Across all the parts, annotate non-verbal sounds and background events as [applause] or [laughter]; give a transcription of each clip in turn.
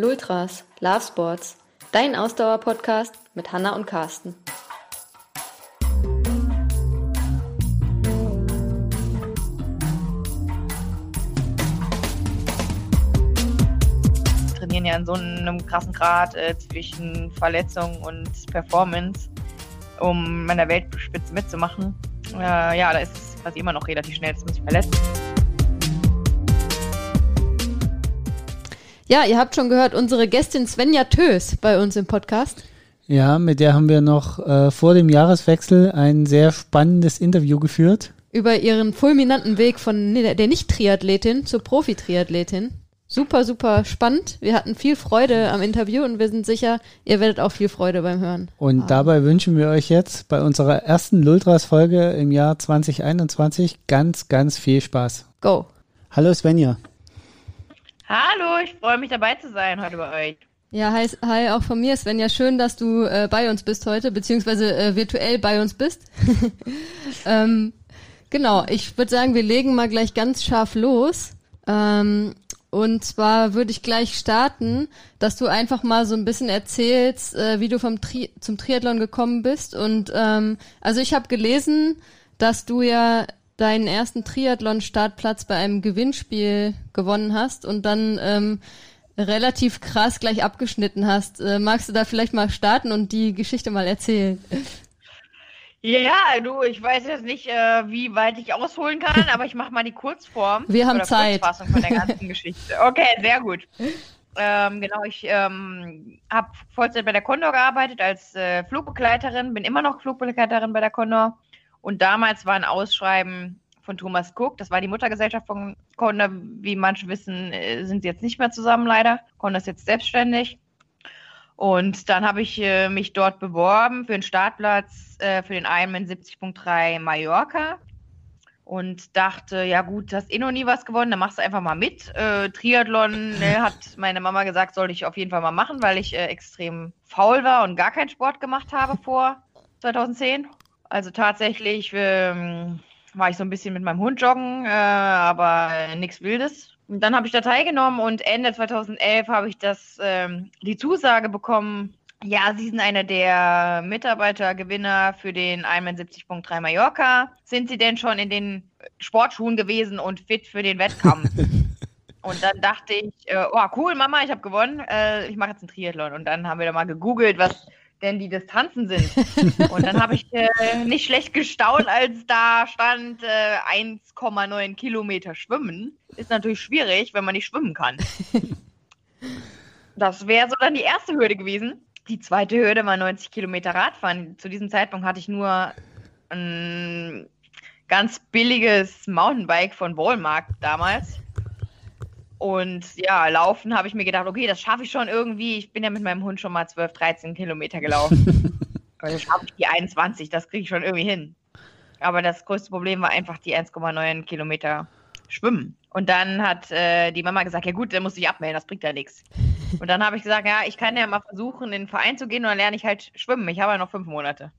Lultras, Love Sports, dein Ausdauer-Podcast mit Hanna und Carsten. trainieren ja in so einem krassen Grad äh, zwischen Verletzung und Performance, um meiner Weltspitze mitzumachen. Äh, ja, da ist es quasi immer noch relativ schnell, dass man sich verletzt. Ja, ihr habt schon gehört, unsere Gästin Svenja Tös bei uns im Podcast. Ja, mit der haben wir noch äh, vor dem Jahreswechsel ein sehr spannendes Interview geführt. Über ihren fulminanten Weg von der Nicht-Triathletin zur Profi-Triathletin. Super, super spannend. Wir hatten viel Freude am Interview und wir sind sicher, ihr werdet auch viel Freude beim Hören. Und ah. dabei wünschen wir euch jetzt bei unserer ersten Lultras-Folge im Jahr 2021 ganz, ganz viel Spaß. Go. Hallo Svenja. Hallo, ich freue mich dabei zu sein heute bei euch. Ja, hi, hi auch von mir, Svenja. Schön, dass du äh, bei uns bist heute, beziehungsweise äh, virtuell bei uns bist. [laughs] ähm, genau, ich würde sagen, wir legen mal gleich ganz scharf los. Ähm, und zwar würde ich gleich starten, dass du einfach mal so ein bisschen erzählst, äh, wie du vom Tri zum Triathlon gekommen bist. Und ähm, also ich habe gelesen, dass du ja deinen ersten Triathlon-Startplatz bei einem Gewinnspiel gewonnen hast und dann ähm, relativ krass gleich abgeschnitten hast. Äh, magst du da vielleicht mal starten und die Geschichte mal erzählen? Ja, du, ich weiß jetzt nicht, äh, wie weit ich ausholen kann, aber ich mache mal die Kurzform. Wir haben Zeit. Kurzfassung von der ganzen [laughs] Geschichte. Okay, sehr gut. Ähm, genau, ich ähm, habe Vollzeit bei der Condor gearbeitet als äh, Flugbegleiterin, bin immer noch Flugbegleiterin bei der Condor. Und damals war ein Ausschreiben von Thomas Cook, das war die Muttergesellschaft von Conda. Wie manche wissen, äh, sind sie jetzt nicht mehr zusammen leider. Conda ist jetzt selbstständig. Und dann habe ich äh, mich dort beworben für den Startplatz äh, für den Ironman 70.3 Mallorca und dachte, ja gut, hast eh noch nie was gewonnen, dann machst du einfach mal mit. Äh, Triathlon ne, hat meine Mama gesagt, sollte ich auf jeden Fall mal machen, weil ich äh, extrem faul war und gar keinen Sport gemacht habe vor 2010. Also tatsächlich ähm, war ich so ein bisschen mit meinem Hund joggen, äh, aber nichts Wildes. Und dann habe ich da teilgenommen und Ende 2011 habe ich das ähm, die Zusage bekommen. Ja, Sie sind einer der Mitarbeitergewinner für den Ironman 70.3 Mallorca. Sind Sie denn schon in den Sportschuhen gewesen und fit für den Wettkampf? [laughs] und dann dachte ich, äh, oh cool, Mama, ich habe gewonnen. Äh, ich mache jetzt einen Triathlon. Und dann haben wir da mal gegoogelt, was denn die Distanzen sind. Und dann habe ich äh, nicht schlecht gestaunt, als da stand äh, 1,9 Kilometer schwimmen. Ist natürlich schwierig, wenn man nicht schwimmen kann. Das wäre so dann die erste Hürde gewesen. Die zweite Hürde war 90 Kilometer Radfahren. Zu diesem Zeitpunkt hatte ich nur ein ganz billiges Mountainbike von Walmart damals. Und ja, laufen habe ich mir gedacht, okay, das schaffe ich schon irgendwie. Ich bin ja mit meinem Hund schon mal 12, 13 Kilometer gelaufen. [laughs] also schaffe ich die 21, das kriege ich schon irgendwie hin. Aber das größte Problem war einfach die 1,9 Kilometer schwimmen. Und dann hat äh, die Mama gesagt, ja gut, dann muss ich abmelden, das bringt ja nichts. [laughs] Und dann habe ich gesagt, ja, ich kann ja mal versuchen, in den Verein zu gehen und dann lerne ich halt schwimmen. Ich habe ja noch fünf Monate.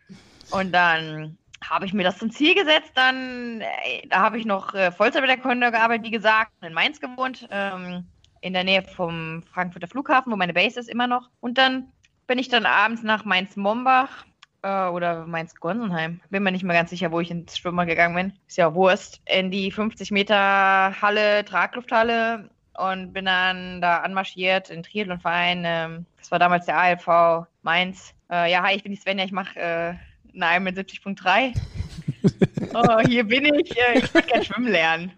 Und dann habe ich mir das zum Ziel gesetzt. Dann, äh, da habe ich noch äh, Vollzeit mit der Condor gearbeitet, wie gesagt, in Mainz gewohnt, ähm, in der Nähe vom Frankfurter Flughafen, wo meine Base ist immer noch. Und dann bin ich dann abends nach Mainz-Mombach äh, oder Mainz-Gonsenheim, bin mir nicht mehr ganz sicher, wo ich ins Schwimmer gegangen bin. Ist ja Wurst. In die 50 Meter Halle, Traglufthalle und bin dann da anmarschiert in Triathlonverein. Ähm, das war damals der ALV Mainz. Äh, ja, hi, ich bin die Svenja, ich mache äh, Nein, mit 70.3. oh, hier bin ich, äh, ich würde gerne schwimmen lernen.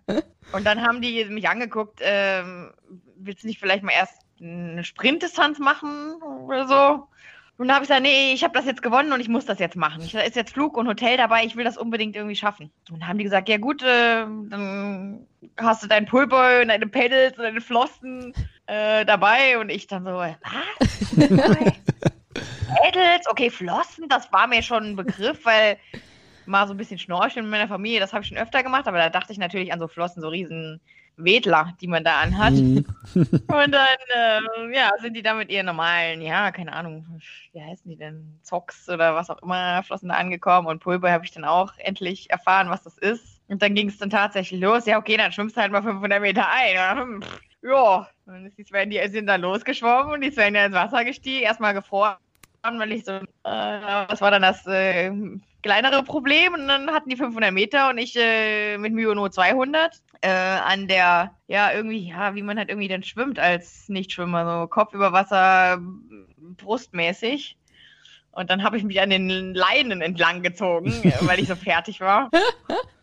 Und dann haben die mich angeguckt, ähm, willst du nicht vielleicht mal erst eine Sprintdistanz machen oder so? Und dann habe ich gesagt, nee, ich habe das jetzt gewonnen und ich muss das jetzt machen. Ich, da ist jetzt Flug und Hotel dabei, ich will das unbedingt irgendwie schaffen. Und dann haben die gesagt, ja gut, äh, dann hast du deinen Pullboy und deine Pedals und deine Flossen äh, dabei. Und ich dann so, was? [laughs] Mädels, okay, Flossen, das war mir schon ein Begriff, weil mal so ein bisschen schnorcheln mit meiner Familie, das habe ich schon öfter gemacht, aber da dachte ich natürlich an so Flossen, so riesen Wedler, die man da anhat. Mhm. [laughs] Und dann, äh, ja, sind die da mit ihren normalen, ja, keine Ahnung, wie heißen die denn, Zocks oder was auch immer, Flossen da angekommen und Pulver habe ich dann auch endlich erfahren, was das ist. Und dann ging es dann tatsächlich los, ja, okay, dann schwimmst du halt mal 500 Meter ein. Ja, Und die Svenja sind dann losgeschwommen und die Svenja ins Wasser gestiegen, erstmal gefroren, weil ich so, äh, was war dann das äh, kleinere Problem? Und dann hatten die 500 Meter und ich äh, mit Mühe nur 200 äh, an der, ja, irgendwie, ja, wie man halt irgendwie dann schwimmt als Nichtschwimmer, so Kopf über Wasser, brustmäßig. Und dann habe ich mich an den Leinen entlang gezogen, [laughs] weil ich so fertig war.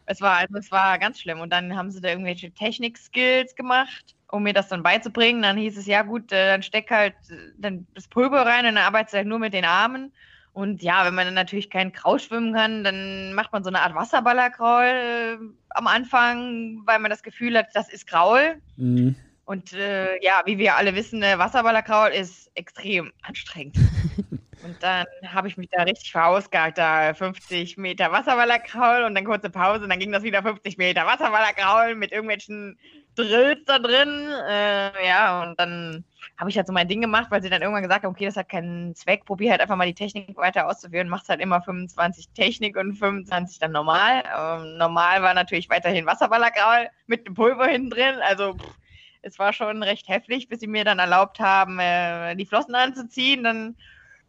Es war, also es war ganz schlimm. Und dann haben sie da irgendwelche Technik-Skills gemacht, um mir das dann beizubringen. Dann hieß es, ja gut, äh, dann steck halt äh, dann das Pulver rein und dann arbeitest du halt nur mit den Armen. Und ja, wenn man dann natürlich kein Kraul schwimmen kann, dann macht man so eine Art Wasserballerkraul äh, am Anfang, weil man das Gefühl hat, das ist Kraul. Mhm. Und äh, ja, wie wir alle wissen, äh, Wasserballerkraul ist extrem anstrengend. [laughs] Und dann habe ich mich da richtig verausgabt, da 50 Meter Wasserballerkraul und dann kurze Pause und dann ging das wieder 50 Meter Wasserballerkraul mit irgendwelchen Drills da drin. Äh, ja, und dann habe ich halt so mein Ding gemacht, weil sie dann irgendwann gesagt haben, okay, das hat keinen Zweck, probier halt einfach mal die Technik weiter auszuführen, machst halt immer 25 Technik und 25 dann normal. Ähm, normal war natürlich weiterhin Wasserballerkraul mit dem Pulver hinten drin, also pff, es war schon recht heftig, bis sie mir dann erlaubt haben, äh, die Flossen anzuziehen, dann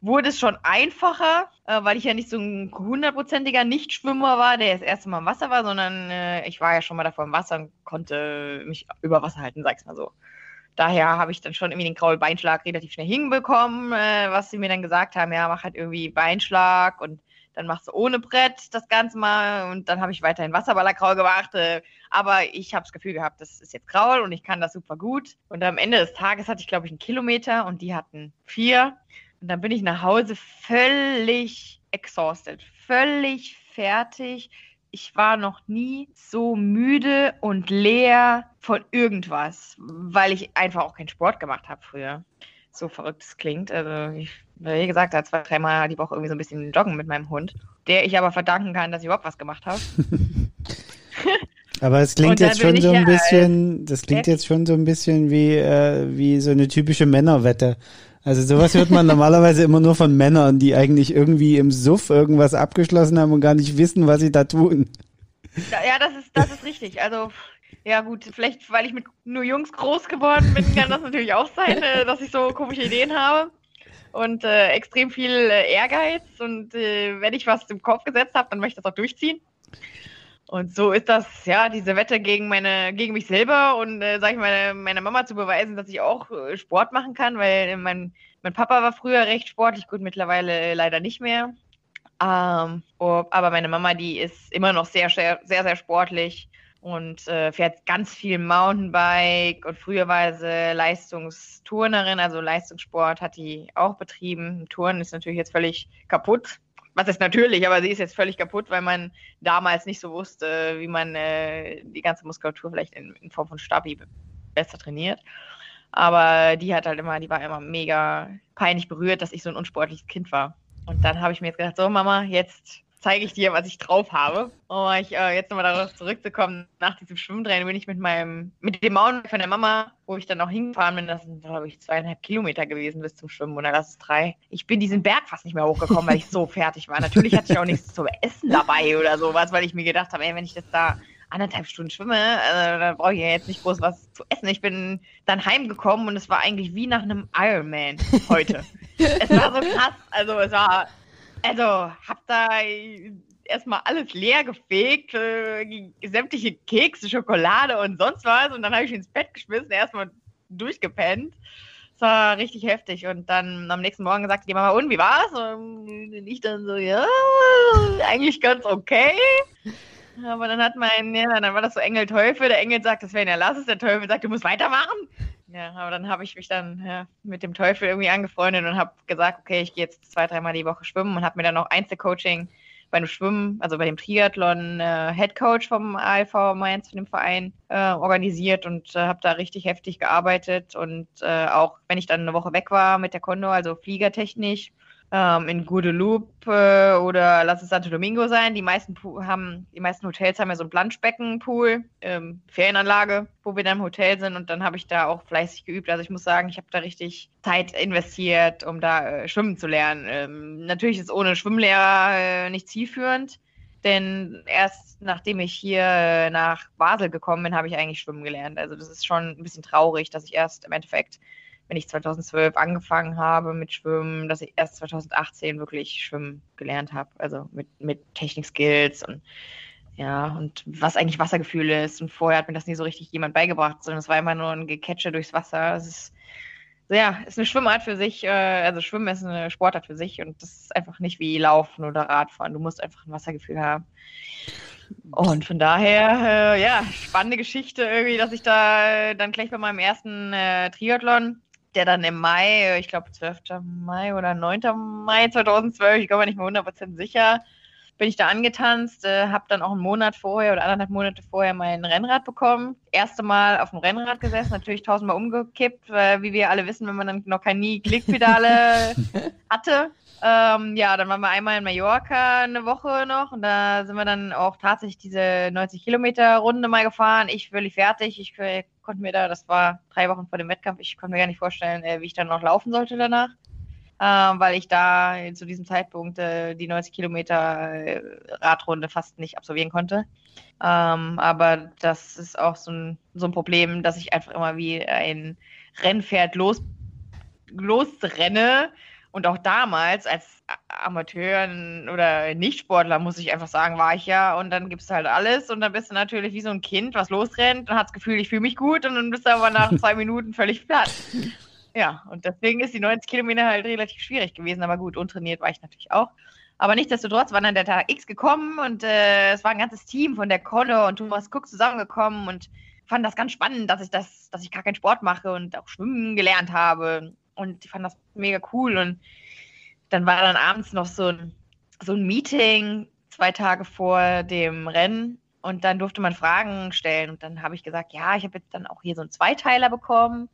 wurde es schon einfacher, äh, weil ich ja nicht so ein hundertprozentiger Nichtschwimmer war, der das erste Mal im Wasser war, sondern äh, ich war ja schon mal davor im Wasser und konnte mich über Wasser halten, sag's mal so. Daher habe ich dann schon irgendwie den Kraulbeinschlag relativ schnell hinbekommen, äh, was sie mir dann gesagt haben, ja, mach halt irgendwie Beinschlag und dann machst du ohne Brett das Ganze mal und dann habe ich weiterhin Wasserballerkraul gemacht. Äh, aber ich habe das Gefühl gehabt, das ist jetzt Kraul und ich kann das super gut. Und am Ende des Tages hatte ich, glaube ich, einen Kilometer und die hatten vier. Und dann bin ich nach Hause völlig exhausted, völlig fertig. Ich war noch nie so müde und leer von irgendwas, weil ich einfach auch keinen Sport gemacht habe früher. So verrückt es klingt. Also, ich, wie gesagt, da zwei, dreimal die Woche irgendwie so ein bisschen joggen mit meinem Hund, der ich aber verdanken kann, dass ich überhaupt was gemacht habe. [laughs] Aber es klingt jetzt schon so ein bisschen, das klingt jetzt schon so ein bisschen wie, äh, wie so eine typische Männerwette. Also sowas hört man normalerweise immer nur von Männern, die eigentlich irgendwie im Suff irgendwas abgeschlossen haben und gar nicht wissen, was sie da tun. Ja, das ist, das ist richtig. Also, ja gut, vielleicht weil ich mit nur Jungs groß geworden bin, kann das natürlich auch sein, äh, dass ich so komische Ideen habe. Und äh, extrem viel äh, Ehrgeiz. Und äh, wenn ich was im Kopf gesetzt habe, dann möchte ich das auch durchziehen. Und so ist das, ja, diese Wette gegen meine, gegen mich selber und äh, sag ich mal, meiner Mama zu beweisen, dass ich auch äh, Sport machen kann, weil mein, mein Papa war früher recht sportlich, gut, mittlerweile äh, leider nicht mehr. Ähm, aber meine Mama, die ist immer noch sehr, sehr, sehr, sehr sportlich und äh, fährt ganz viel Mountainbike und früher war sie Leistungsturnerin, also Leistungssport hat die auch betrieben. Touren ist natürlich jetzt völlig kaputt was ist natürlich, aber sie ist jetzt völlig kaputt, weil man damals nicht so wusste, wie man äh, die ganze Muskulatur vielleicht in, in, Form von Stabi besser trainiert. Aber die hat halt immer, die war immer mega peinlich berührt, dass ich so ein unsportliches Kind war. Und dann habe ich mir jetzt gedacht, so Mama, jetzt zeige ich dir, was ich drauf habe. Um ich, äh, jetzt nochmal darauf zurückzukommen, nach diesem Schwimmtraining bin ich mit meinem, mit dem Mountainbike von der Mama, wo ich dann auch hingefahren bin, das sind, glaube ich, zweieinhalb Kilometer gewesen bis zum Schwimmen oder das ist drei. Ich bin diesen Berg fast nicht mehr hochgekommen, weil ich so [laughs] fertig war. Natürlich hatte ich auch nichts zu essen dabei oder sowas, weil ich mir gedacht habe, ey, wenn ich das da anderthalb Stunden schwimme, äh, dann brauche ich ja jetzt nicht groß was zu essen. Ich bin dann heimgekommen und es war eigentlich wie nach einem Ironman heute. [laughs] es war so krass, also es war also, hab da erstmal alles leer gefegt, äh, sämtliche Kekse, Schokolade und sonst was. Und dann habe ich ins Bett geschmissen, erstmal durchgepennt. Das war richtig heftig. Und dann am nächsten Morgen sagte die Mama, und wie war's? Und ich dann so, ja, eigentlich ganz okay. Aber dann hat mein, ja, dann war das so Engel Teufel. Der Engel sagt, das wäre ja lass es. Der Teufel sagt, du musst weitermachen. Ja, aber dann habe ich mich dann ja, mit dem Teufel irgendwie angefreundet und habe gesagt, okay, ich gehe jetzt zwei, dreimal die Woche schwimmen und habe mir dann noch Einzelcoaching bei dem Schwimmen, also bei dem Triathlon äh, Head Coach vom ALV Mainz, von dem Verein, äh, organisiert und äh, habe da richtig heftig gearbeitet und äh, auch wenn ich dann eine Woche weg war mit der Condor, also fliegertechnisch, ähm, in Guadeloupe äh, oder lass es Santo Domingo sein. Die meisten haben, die meisten Hotels haben ja so ein Planschbeckenpool, ähm, Ferienanlage, wo wir dann im Hotel sind und dann habe ich da auch fleißig geübt. Also ich muss sagen, ich habe da richtig Zeit investiert, um da äh, schwimmen zu lernen. Ähm, natürlich ist ohne Schwimmlehrer äh, nicht zielführend. Denn erst nachdem ich hier äh, nach Basel gekommen bin, habe ich eigentlich schwimmen gelernt. Also das ist schon ein bisschen traurig, dass ich erst im Endeffekt, wenn ich 2012 angefangen habe mit Schwimmen, dass ich erst 2018 wirklich schwimmen gelernt habe. Also mit, mit Technik-Skills und ja, und was eigentlich Wassergefühl ist. Und vorher hat mir das nie so richtig jemand beigebracht, sondern es war immer nur ein Gecatche durchs Wasser. Es ist, ja, ist eine Schwimmart für sich. Äh, also Schwimmen ist eine Sportart für sich und das ist einfach nicht wie Laufen oder Radfahren. Du musst einfach ein Wassergefühl haben. Und von daher, äh, ja, spannende Geschichte irgendwie, dass ich da dann gleich bei meinem ersten äh, Triathlon, der dann im Mai, ich glaube 12. Mai oder 9. Mai 2012, ich glaube nicht mehr 100% sicher, bin ich da angetanzt, äh, habe dann auch einen Monat vorher oder anderthalb Monate vorher mein Rennrad bekommen. Erste Mal auf dem Rennrad gesessen, natürlich tausendmal umgekippt, weil wie wir alle wissen, wenn man dann noch keine Klickpedale [laughs] hatte. Ähm, ja, dann waren wir einmal in Mallorca eine Woche noch und da sind wir dann auch tatsächlich diese 90 Kilometer Runde mal gefahren. Ich völlig fertig. Ich konnte mir da, das war drei Wochen vor dem Wettkampf, ich konnte mir gar nicht vorstellen, äh, wie ich dann noch laufen sollte danach äh, weil ich da zu diesem Zeitpunkt äh, die 90 Kilometer äh, Radrunde fast nicht absolvieren konnte. Ähm, aber das ist auch so ein, so ein Problem, dass ich einfach immer wie ein Rennpferd los, losrenne. Und auch damals als Amateur oder Nichtsportler, muss ich einfach sagen, war ich ja. Und dann gibst du halt alles. Und dann bist du natürlich wie so ein Kind, was losrennt und hat das Gefühl, ich fühle mich gut. Und dann bist du aber nach [laughs] zwei Minuten völlig platt. Ja, und deswegen ist die 90 Kilometer halt relativ schwierig gewesen. Aber gut, untrainiert war ich natürlich auch. Aber nichtsdestotrotz war dann der Tag X gekommen und äh, es war ein ganzes Team von der Conne und Thomas Cook zusammengekommen und fand das ganz spannend, dass ich das, dass ich gar keinen Sport mache und auch schwimmen gelernt habe. Und ich fand das mega cool. Und dann war dann abends noch so ein, so ein Meeting zwei Tage vor dem Rennen und dann durfte man Fragen stellen. Und dann habe ich gesagt, ja, ich habe jetzt dann auch hier so einen Zweiteiler bekommen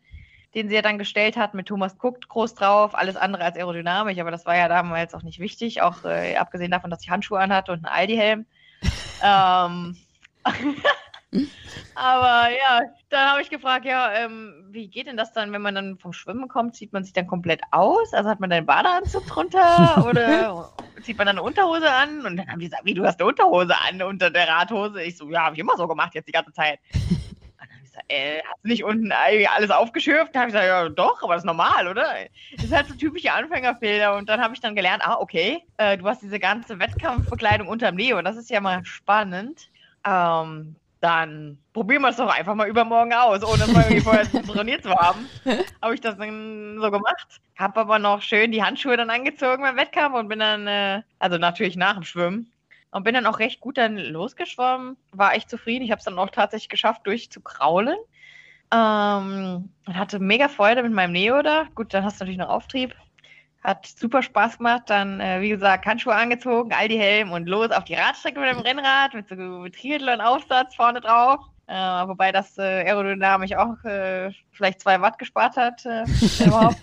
den sie ja dann gestellt hat, mit Thomas Cook groß drauf, alles andere als aerodynamisch, aber das war ja damals auch nicht wichtig, auch äh, abgesehen davon, dass ich Handschuhe anhatte und einen Aldi-Helm. [laughs] ähm, [laughs] aber ja, dann habe ich gefragt, ja, ähm, wie geht denn das dann, wenn man dann vom Schwimmen kommt? Zieht man sich dann komplett aus? Also hat man dann einen Badeanzug drunter [laughs] oder zieht man dann eine Unterhose an? Und dann haben die gesagt, wie, du hast eine Unterhose an unter der Radhose? Ich so, ja, habe ich immer so gemacht jetzt die ganze Zeit [laughs] äh, hast du nicht unten alles aufgeschürft? Da habe ich gesagt, ja doch, aber das ist normal, oder? Das ist halt so typische Anfängerfehler. Und dann habe ich dann gelernt, ah, okay, äh, du hast diese ganze Wettkampfbekleidung unterm Neo. Das ist ja mal spannend. Ähm, dann probieren wir es doch einfach mal übermorgen aus, ohne irgendwie [laughs] vorher trainiert zu haben. Habe ich das dann so gemacht. Habe aber noch schön die Handschuhe dann angezogen beim Wettkampf und bin dann, äh, also natürlich nach dem Schwimmen, und bin dann auch recht gut dann losgeschwommen, war echt zufrieden. Ich habe es dann auch tatsächlich geschafft, durchzukraulen. Ähm, und hatte mega Freude mit meinem Neo da. Gut, dann hast du natürlich noch Auftrieb. Hat super Spaß gemacht. Dann, äh, wie gesagt, Handschuhe angezogen, all die Helm und los auf die Radstrecke mit dem Rennrad mit so Triathlon-Aufsatz vorne drauf. Äh, wobei das äh, aerodynamisch auch äh, vielleicht zwei Watt gespart hat. Äh, [laughs] überhaupt.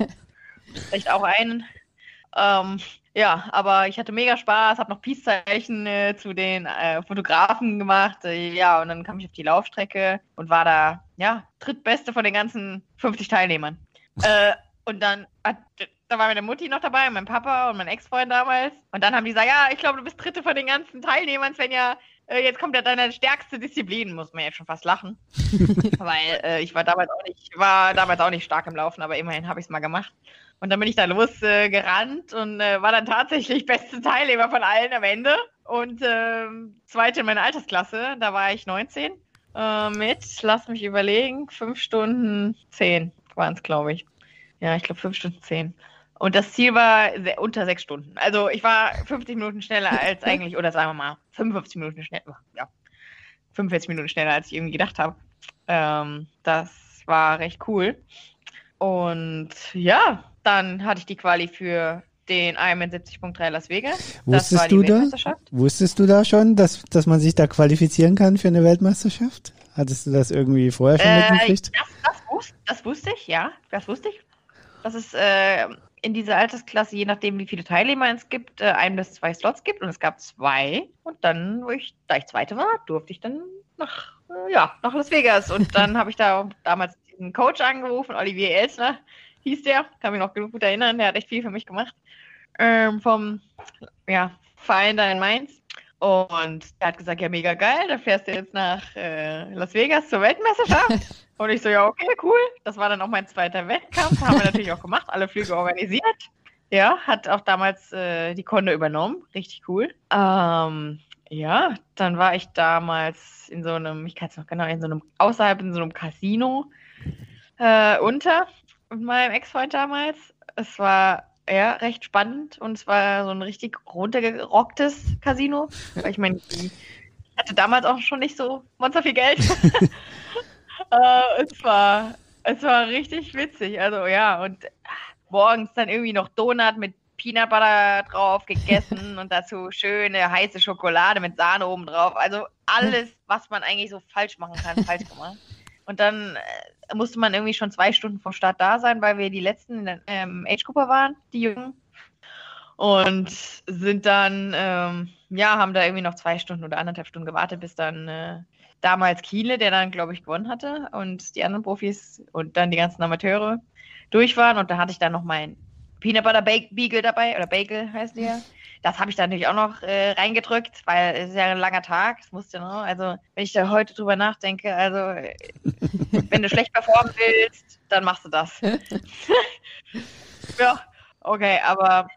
vielleicht auch einen. Ähm, ja, aber ich hatte mega Spaß, habe noch Peace-Zeichen äh, zu den äh, Fotografen gemacht. Ja, und dann kam ich auf die Laufstrecke und war da, ja, drittbeste von den ganzen 50 Teilnehmern. Und dann hat, da war meine Mutti noch dabei, mein Papa und mein Ex-Freund damals. Und dann haben die gesagt, ja, ich glaube, du bist dritte von den ganzen Teilnehmern, Svenja. Äh, jetzt kommt ja deine stärkste Disziplin, muss man jetzt schon fast lachen. [laughs] Weil äh, ich war damals auch nicht, war damals auch nicht stark im Laufen, aber immerhin habe ich es mal gemacht. Und dann bin ich da losgerannt äh, und äh, war dann tatsächlich [laughs] beste Teilnehmer von allen am Ende. Und äh, zweite in meiner Altersklasse, da war ich 19. Äh, mit, lass mich überlegen, fünf Stunden zehn waren es, glaube ich. Ja, ich glaube fünf Stunden zehn. Und das Ziel war unter sechs Stunden. Also ich war 50 Minuten schneller als [laughs] eigentlich, oder sagen wir mal 55 Minuten schneller. Ja, 45 Minuten schneller, als ich irgendwie gedacht habe. Ähm, das war recht cool. Und ja, dann hatte ich die Quali für den Ironman 70.3 Las Vegas. Wusstest du da? Wusstest du da schon, dass, dass man sich da qualifizieren kann für eine Weltmeisterschaft? Hattest du das irgendwie vorher schon äh, mitgekriegt? Das, das, wusste, das wusste ich, ja. Das wusste ich. Dass es äh, in dieser Altersklasse, je nachdem, wie viele Teilnehmer es gibt, äh, ein bis zwei Slots gibt. Und es gab zwei. Und dann, wo ich, da ich Zweite war, durfte ich dann nach, äh, ja, nach Las Vegas. Und [laughs] dann habe ich da damals diesen Coach angerufen, Olivier Elsner hieß der, kann mich noch gut erinnern, der hat echt viel für mich gemacht. Ähm, vom ja, Verein da in Mainz. Und er hat gesagt, ja, mega geil, da fährst du jetzt nach äh, Las Vegas zur Weltmeisterschaft. [laughs] und ich so, ja, okay, cool. Das war dann auch mein zweiter Wettkampf. Haben wir natürlich auch gemacht, alle Flüge organisiert. Ja, hat auch damals äh, die Konde übernommen. Richtig cool. Ähm, ja, dann war ich damals in so einem, ich kann es noch genau, in so einem, außerhalb in so einem Casino äh, unter mit meinem Ex-Freund damals. Es war ja, recht spannend und es war so ein richtig runtergerocktes Casino. Weil ich meine, ich hatte damals auch schon nicht so monster viel Geld. [laughs] [laughs] äh, es, war, es war richtig witzig. Also ja, und morgens dann irgendwie noch Donut mit Peanut Butter drauf gegessen [laughs] und dazu schöne heiße Schokolade mit Sahne oben drauf. Also alles, was man eigentlich so falsch machen kann, falsch gemacht. Und dann äh, musste man irgendwie schon zwei Stunden vor Start da sein, weil wir die letzten in der ähm, Age-Gruppe waren, die Jungen. Und sind dann, ähm, ja, haben da irgendwie noch zwei Stunden oder anderthalb Stunden gewartet, bis dann äh, damals Kiele, der dann, glaube ich, gewonnen hatte, und die anderen Profis und dann die ganzen Amateure durch waren. Und da hatte ich dann noch mein Peanut Butter Beagle dabei, oder Bagel heißt der. Das habe ich da natürlich auch noch äh, reingedrückt, weil es ist ja ein langer Tag. Das musste, ne? Also, wenn ich da heute drüber nachdenke, also, äh, wenn du schlecht performen willst, dann machst du das. [laughs] ja, okay, aber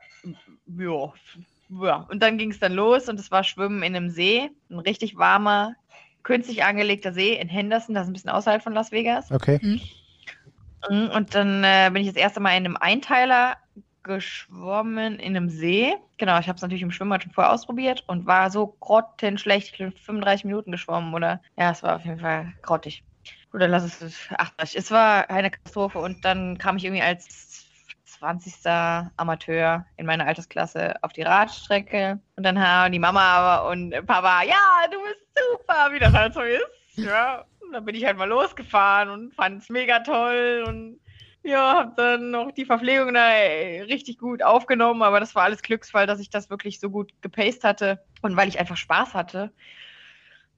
ja. ja. Und dann ging es dann los und es war Schwimmen in einem See, ein richtig warmer, künstlich angelegter See in Henderson, das ist ein bisschen außerhalb von Las Vegas. Okay. Mhm. Und dann äh, bin ich das erste Mal in einem Einteiler geschwommen in einem See. Genau, ich habe es natürlich im Schwimmbad schon vorher ausprobiert und war so grottenschlecht. Ich bin 35 Minuten geschwommen oder ja, es war auf jeden Fall grottig. Oder lass es 80. Es war eine Katastrophe und dann kam ich irgendwie als 20. Amateur in meiner Altersklasse auf die Radstrecke und dann haben die Mama und Papa, ja, du bist super, wie das halt so ist. Ja, und dann bin ich halt mal losgefahren und fand es mega toll und ja, habe dann noch die Verpflegung da äh, richtig gut aufgenommen, aber das war alles Glücksfall, dass ich das wirklich so gut gepaced hatte. Und weil ich einfach Spaß hatte,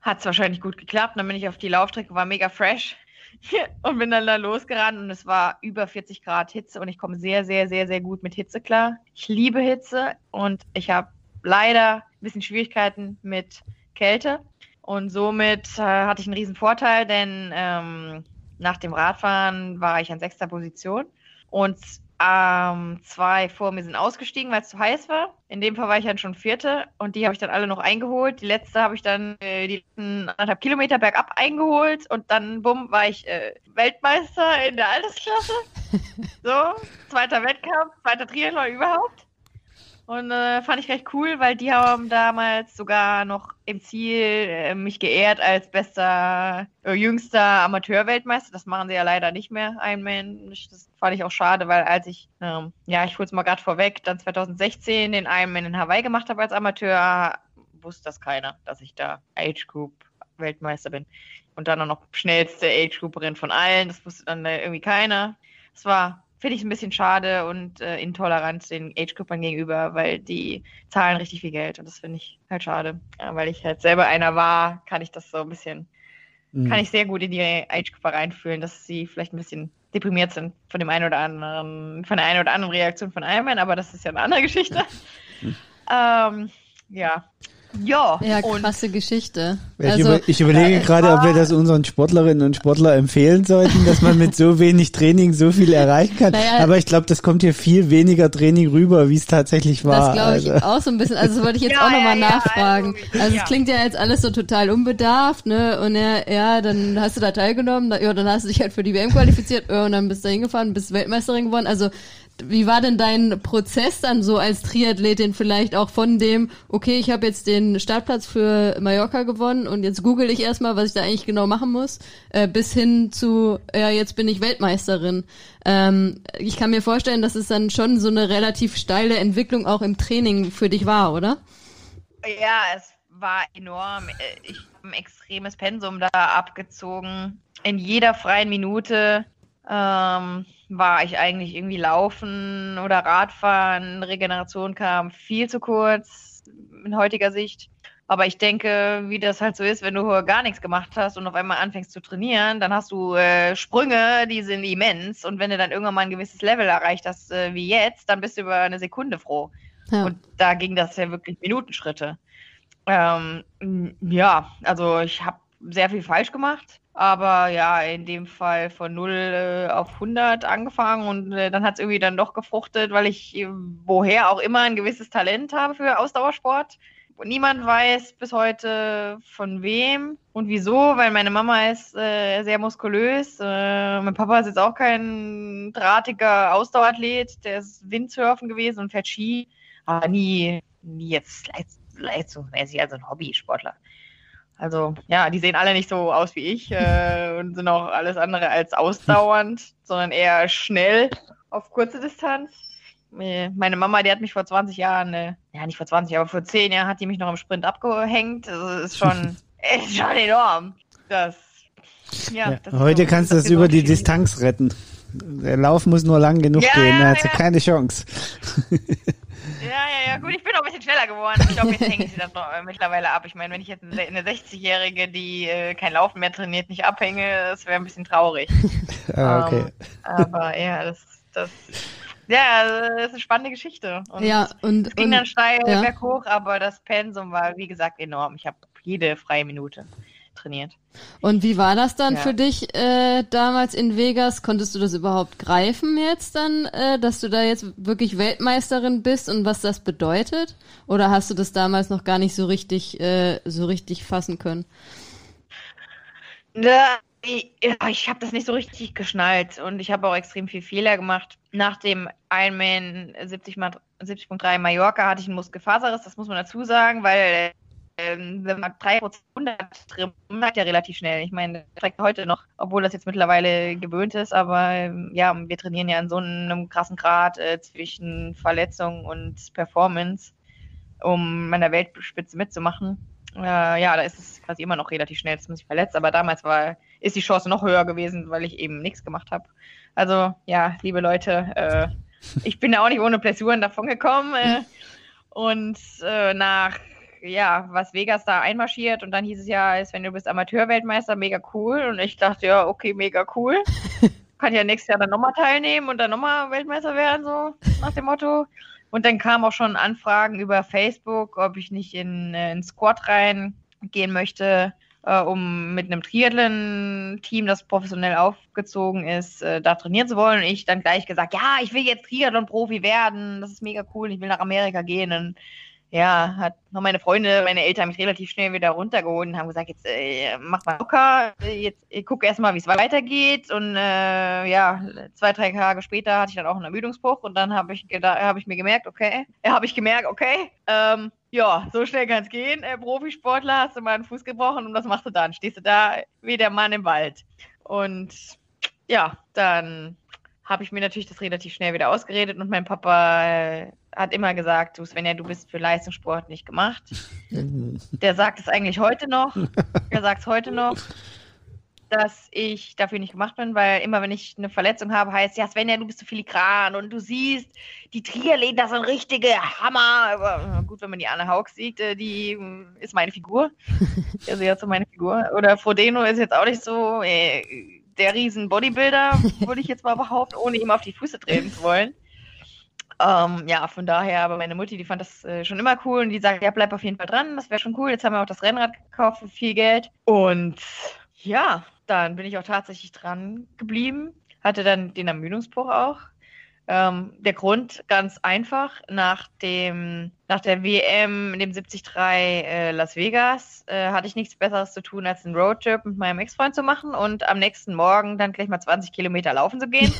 hat es wahrscheinlich gut geklappt. Dann bin ich auf die Laufstrecke, war mega fresh [laughs] und bin dann da losgerannt und es war über 40 Grad Hitze und ich komme sehr, sehr, sehr, sehr gut mit Hitze klar. Ich liebe Hitze und ich habe leider ein bisschen Schwierigkeiten mit Kälte und somit äh, hatte ich einen riesen Vorteil, denn ähm, nach dem Radfahren war ich an sechster Position und ähm, zwei vor mir sind ausgestiegen, weil es zu heiß war. In dem Fall war ich dann schon vierte und die habe ich dann alle noch eingeholt. Die letzte habe ich dann äh, die letzten anderthalb Kilometer bergab eingeholt und dann, bumm, war ich äh, Weltmeister in der Altersklasse. [laughs] so, zweiter Wettkampf, zweiter Triathlon überhaupt. Und äh, fand ich recht cool, weil die haben damals sogar noch im Ziel äh, mich geehrt als bester, äh, jüngster Amateurweltmeister. Das machen sie ja leider nicht mehr, Ironman. Das fand ich auch schade, weil als ich, ähm, ja, ich hol's mal gerade vorweg, dann 2016 den Ironman in Hawaii gemacht habe als Amateur, wusste das keiner, dass ich da Age Group Weltmeister bin. Und dann auch noch schnellste Age Grouperin von allen. Das wusste dann irgendwie keiner. Es war finde ich ein bisschen schade und äh, intolerant den Age-Groupern gegenüber, weil die zahlen richtig viel Geld und das finde ich halt schade. Ja, weil ich halt selber einer war, kann ich das so ein bisschen, mhm. kann ich sehr gut in die Age-Grupper reinfühlen, dass sie vielleicht ein bisschen deprimiert sind von dem einen oder anderen, von der einen oder anderen Reaktion von Ironman, aber das ist ja eine andere Geschichte. [laughs] Ähm, ja, ja, ja krasse Geschichte. Ich, also, über, ich überlege gerade, ob wir das unseren Sportlerinnen und Sportlern empfehlen sollten, dass man mit so wenig Training so viel erreichen kann. Naja, Aber ich glaube, das kommt hier viel weniger Training rüber, wie es tatsächlich war. Das glaube ich also. auch so ein bisschen. Also das wollte ich jetzt [laughs] ja, auch nochmal ja, nachfragen. Also, also es klingt ja jetzt alles so total unbedarft, ne? Und ja, ja, dann hast du da teilgenommen, ja, dann hast du dich halt für die WM qualifiziert, und dann bist du hingefahren, bist Weltmeisterin geworden. Also wie war denn dein Prozess dann so als Triathletin vielleicht auch von dem, okay, ich habe jetzt den Startplatz für Mallorca gewonnen und jetzt google ich erstmal, was ich da eigentlich genau machen muss, äh, bis hin zu, ja, jetzt bin ich Weltmeisterin. Ähm, ich kann mir vorstellen, dass es dann schon so eine relativ steile Entwicklung auch im Training für dich war, oder? Ja, es war enorm. Ich habe ein extremes Pensum da abgezogen. In jeder freien Minute ähm, war ich eigentlich irgendwie laufen oder Radfahren. Regeneration kam viel zu kurz in heutiger Sicht. Aber ich denke, wie das halt so ist, wenn du gar nichts gemacht hast und auf einmal anfängst zu trainieren, dann hast du äh, Sprünge, die sind immens. Und wenn du dann irgendwann mal ein gewisses Level erreicht hast, äh, wie jetzt, dann bist du über eine Sekunde froh. Ja. Und da ging das ja wirklich Minutenschritte. Ähm, ja, also ich habe sehr viel falsch gemacht. Aber ja, in dem Fall von 0 äh, auf 100 angefangen und äh, dann hat es irgendwie dann doch gefruchtet, weil ich äh, woher auch immer ein gewisses Talent habe für Ausdauersport. Niemand weiß bis heute von wem und wieso, weil meine Mama ist äh, sehr muskulös. Äh, mein Papa ist jetzt auch kein drahtiger Ausdauerathlet, der ist Windsurfen gewesen und fährt Ski, aber nie, nie jetzt leistungsmäßig, also ein Hobbysportler. Also ja, die sehen alle nicht so aus wie ich äh, [laughs] und sind auch alles andere als ausdauernd, sondern eher schnell auf kurze Distanz. Äh, meine Mama, die hat mich vor 20 Jahren, äh, ja nicht vor 20, aber vor 10 Jahren hat die mich noch im Sprint abgehängt. Das also, ist schon, [laughs] ist schon enorm. Das, ja, ja, das heute so, kannst du das über die Distanz retten. Der Lauf muss nur lang genug ja, gehen, da hat sie keine Chance. [laughs] Ja, ja, ja, gut, ich bin auch ein bisschen schneller geworden. Ich glaube, jetzt hänge ich sie dann noch, äh, mittlerweile ab. Ich meine, wenn ich jetzt eine 60-Jährige, die äh, kein Laufen mehr trainiert, nicht abhänge, das wäre ein bisschen traurig. [laughs] ah, okay. Um, ähm, aber ja, das, das, ja, das ist eine spannende Geschichte. Und ja, und. Es ging und, dann steil ja. berghoch, aber das Pensum war, wie gesagt, enorm. Ich habe jede freie Minute trainiert. Und wie war das dann ja. für dich äh, damals in Vegas? Konntest du das überhaupt greifen jetzt dann, äh, dass du da jetzt wirklich Weltmeisterin bist und was das bedeutet? Oder hast du das damals noch gar nicht so richtig, äh, so richtig fassen können? Ja, ich, ich habe das nicht so richtig geschnallt und ich habe auch extrem viel Fehler gemacht. Nach dem Ironman 70.3 70 Mallorca hatte ich einen Muskelfaserriss, das muss man dazu sagen, weil ähm, wenn man 3% 100 merkt ja relativ schnell. Ich meine, das trägt heute noch, obwohl das jetzt mittlerweile gewöhnt ist, aber ähm, ja, wir trainieren ja in so einem krassen Grad äh, zwischen Verletzung und Performance, um an der Weltspitze mitzumachen. Äh, ja, da ist es quasi immer noch relativ schnell, dass man sich verletzt, aber damals war, ist die Chance noch höher gewesen, weil ich eben nichts gemacht habe. Also, ja, liebe Leute, äh, ich bin da auch nicht ohne Blessuren davon gekommen. Äh, und äh, nach ja, was Vegas da einmarschiert und dann hieß es ja, wenn du bist Amateurweltmeister, mega cool. Und ich dachte, ja, okay, mega cool. [laughs] Kann ja nächstes Jahr dann nochmal teilnehmen und dann nochmal Weltmeister werden, so nach dem Motto. Und dann kamen auch schon Anfragen über Facebook, ob ich nicht in, äh, in Squad reingehen möchte, äh, um mit einem Triathlon-Team, das professionell aufgezogen ist, äh, da trainieren zu wollen. Und ich dann gleich gesagt, ja, ich will jetzt Triathlon-Profi werden, das ist mega cool, ich will nach Amerika gehen. Und ja, hat noch meine Freunde, meine Eltern mich relativ schnell wieder runtergeholt und haben gesagt, jetzt äh, mach mal locker, jetzt guck erstmal, wie es weitergeht. Und äh, ja, zwei, drei Tage später hatte ich dann auch einen Ermüdungsbruch und dann habe ich habe ich mir gemerkt, okay, äh, habe ich gemerkt, okay, ähm, ja, so schnell kann es gehen. Äh, Profisportler, hast du mal einen Fuß gebrochen und was machst du dann? Stehst du da wie der Mann im Wald. Und ja, dann habe ich mir natürlich das relativ schnell wieder ausgeredet und mein Papa äh, hat immer gesagt, du Svenja, du bist für Leistungssport nicht gemacht. [laughs] Der sagt es eigentlich heute noch. Er sagt es heute noch, dass ich dafür nicht gemacht bin, weil immer wenn ich eine Verletzung habe, heißt ja, Svenja, du bist so filigran und du siehst, die Triathleten, das sind richtige Hammer. Aber gut, wenn man die Anne Haug sieht, äh, die äh, ist meine Figur. [laughs] Also jetzt so meine Figur. Oder Frodeno ist jetzt auch nicht so äh, der riesen Bodybuilder, [laughs] würde ich jetzt mal behaupten, ohne ihm auf die Füße treten zu wollen. Ähm, ja, von daher, aber meine Mutti, die fand das äh, schon immer cool und die sagt, ja, bleib auf jeden Fall dran, das wäre schon cool. Jetzt haben wir auch das Rennrad gekauft für viel Geld. Und ja, dann bin ich auch tatsächlich dran geblieben. Hatte dann den Ermüdungsbruch auch. Ähm, der Grund ganz einfach, nach dem, nach der WM, dem 73 äh, Las Vegas, äh, hatte ich nichts Besseres zu tun, als einen Roadtrip mit meinem Ex-Freund zu machen und am nächsten Morgen dann gleich mal 20 Kilometer laufen zu gehen.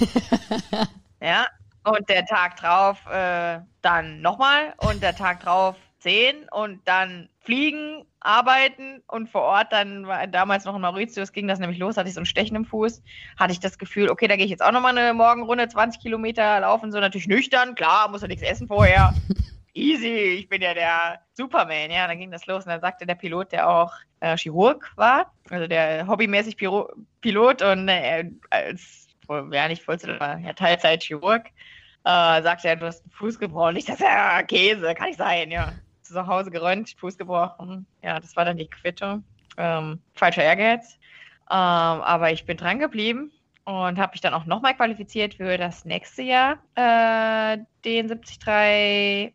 [laughs] ja, und der Tag drauf äh, dann nochmal. Und der Tag drauf zehn. Und dann fliegen, arbeiten und vor Ort dann, damals noch in Mauritius ging das nämlich los, hatte ich so ein Stechen im Fuß, hatte ich das Gefühl, okay, da gehe ich jetzt auch nochmal eine Morgenrunde, 20 Kilometer laufen, so natürlich nüchtern, klar, muss ja nichts essen vorher. [laughs] Easy, ich bin ja der Superman, ja, dann ging das los. Und dann sagte der Pilot, der auch äh, Chirurg war, also der hobbymäßig Piro Pilot und äh, als, ja nicht Vollzeit, aber ja, Teilzeit-Chirurg, äh, sagte er, du hast einen Fuß gebrochen. Ich dachte, ja, Käse, kann nicht sein, ja. Zu Hause gerönt, Fuß gebrochen. Ja, das war dann die Quittung. Ähm, falscher Ehrgeiz. Ähm, aber ich bin dran geblieben und habe mich dann auch nochmal qualifiziert für das nächste Jahr, äh, den 73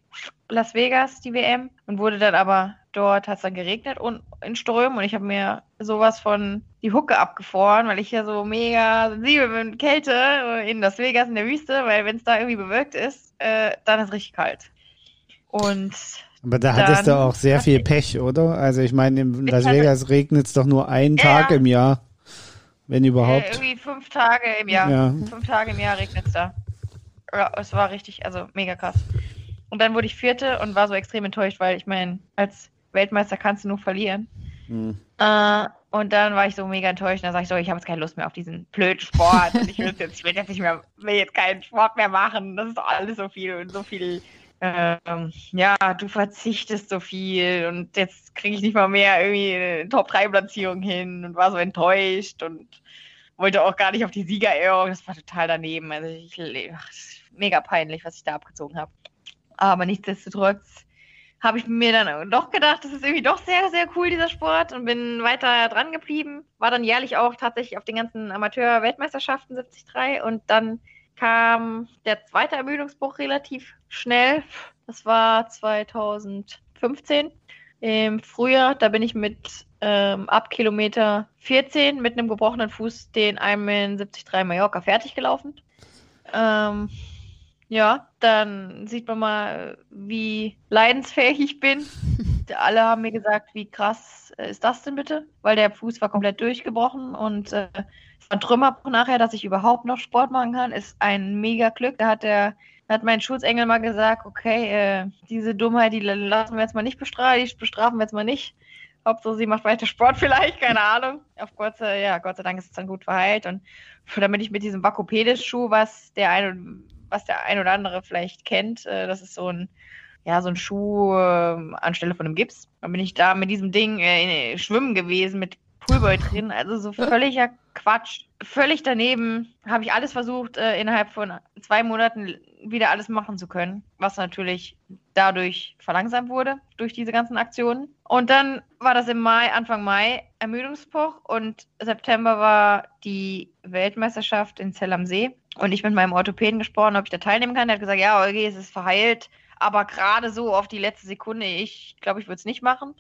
Las Vegas, die WM, und wurde dann aber dort hat es dann geregnet und in Strömen und ich habe mir sowas von die Hucke abgefroren, weil ich ja so mega sensibel bin Kälte in Las Vegas in der Wüste, weil wenn es da irgendwie bewölkt ist, äh, dann ist es richtig kalt. Und aber da hattest du auch sehr viel Pech, oder? Also ich meine, in Las Vegas regnet es doch nur einen ja, Tag im Jahr, wenn überhaupt. Äh, irgendwie fünf Tage im Jahr. Ja. Fünf Tage im Jahr regnet es da. Ja, es war richtig, also mega krass. Und dann wurde ich Vierte und war so extrem enttäuscht, weil ich meine, als Weltmeister kannst du nur verlieren. Mhm. Äh, und dann war ich so mega enttäuscht. Und dann sag ich so, ich habe jetzt keine Lust mehr auf diesen blöden Sport. und ich will jetzt, ich will jetzt nicht mehr, will jetzt keinen Sport mehr machen. Das ist doch alles so viel und so viel. Ähm, ja, du verzichtest so viel und jetzt kriege ich nicht mal mehr irgendwie eine Top-3-Platzierung hin und war so enttäuscht und wollte auch gar nicht auf die Siegerehrung. Das war total daneben. Also ich, ach, mega peinlich, was ich da abgezogen habe. Aber nichtsdestotrotz habe ich mir dann doch gedacht, das ist irgendwie doch sehr, sehr cool, dieser Sport und bin weiter dran geblieben. War dann jährlich auch tatsächlich auf den ganzen Amateur-Weltmeisterschaften 73 und dann kam der zweite Ermüdungsbruch relativ schnell. Das war 2015 im Frühjahr. Da bin ich mit ähm, ab Kilometer 14 mit einem gebrochenen Fuß den Ironman 73 Mallorca fertig gelaufen. Ähm, ja, dann sieht man mal, wie leidensfähig ich bin. [laughs] Alle haben mir gesagt, wie krass ist das denn bitte? Weil der Fuß war komplett durchgebrochen und äh, es war ein Trümmerbruch nachher, dass ich überhaupt noch Sport machen kann, ist ein mega Glück. Da hat der hat mein Schutzengel mal gesagt, okay, äh, diese Dummheit, die lassen wir jetzt mal nicht bestrafen, die bestrafen wir jetzt mal nicht. Hauptsache, sie macht weiter Sport [laughs] vielleicht, keine Ahnung. Auf Gott sei, ja, Gott sei Dank ist es dann gut verheilt. Und damit ich mit diesem Vakupedes-Schuh, was der eine was der ein oder andere vielleicht kennt. Äh, das ist so ein, ja, so ein Schuh äh, anstelle von einem Gips. Dann bin ich da mit diesem Ding äh, schwimmen gewesen mit Poolboy drin. [laughs] Also so völliger Quatsch. Völlig daneben habe ich alles versucht, äh, innerhalb von zwei Monaten wieder alles machen zu können, was natürlich dadurch verlangsamt wurde durch diese ganzen Aktionen. Und dann war das im Mai, Anfang Mai, Ermüdungsbruch und September war die Weltmeisterschaft in Zell am See. Und ich mit meinem Orthopäden gesprochen, ob ich da teilnehmen kann. Der hat gesagt, ja, okay, es ist verheilt, aber gerade so auf die letzte Sekunde, ich glaube, ich würde es nicht machen.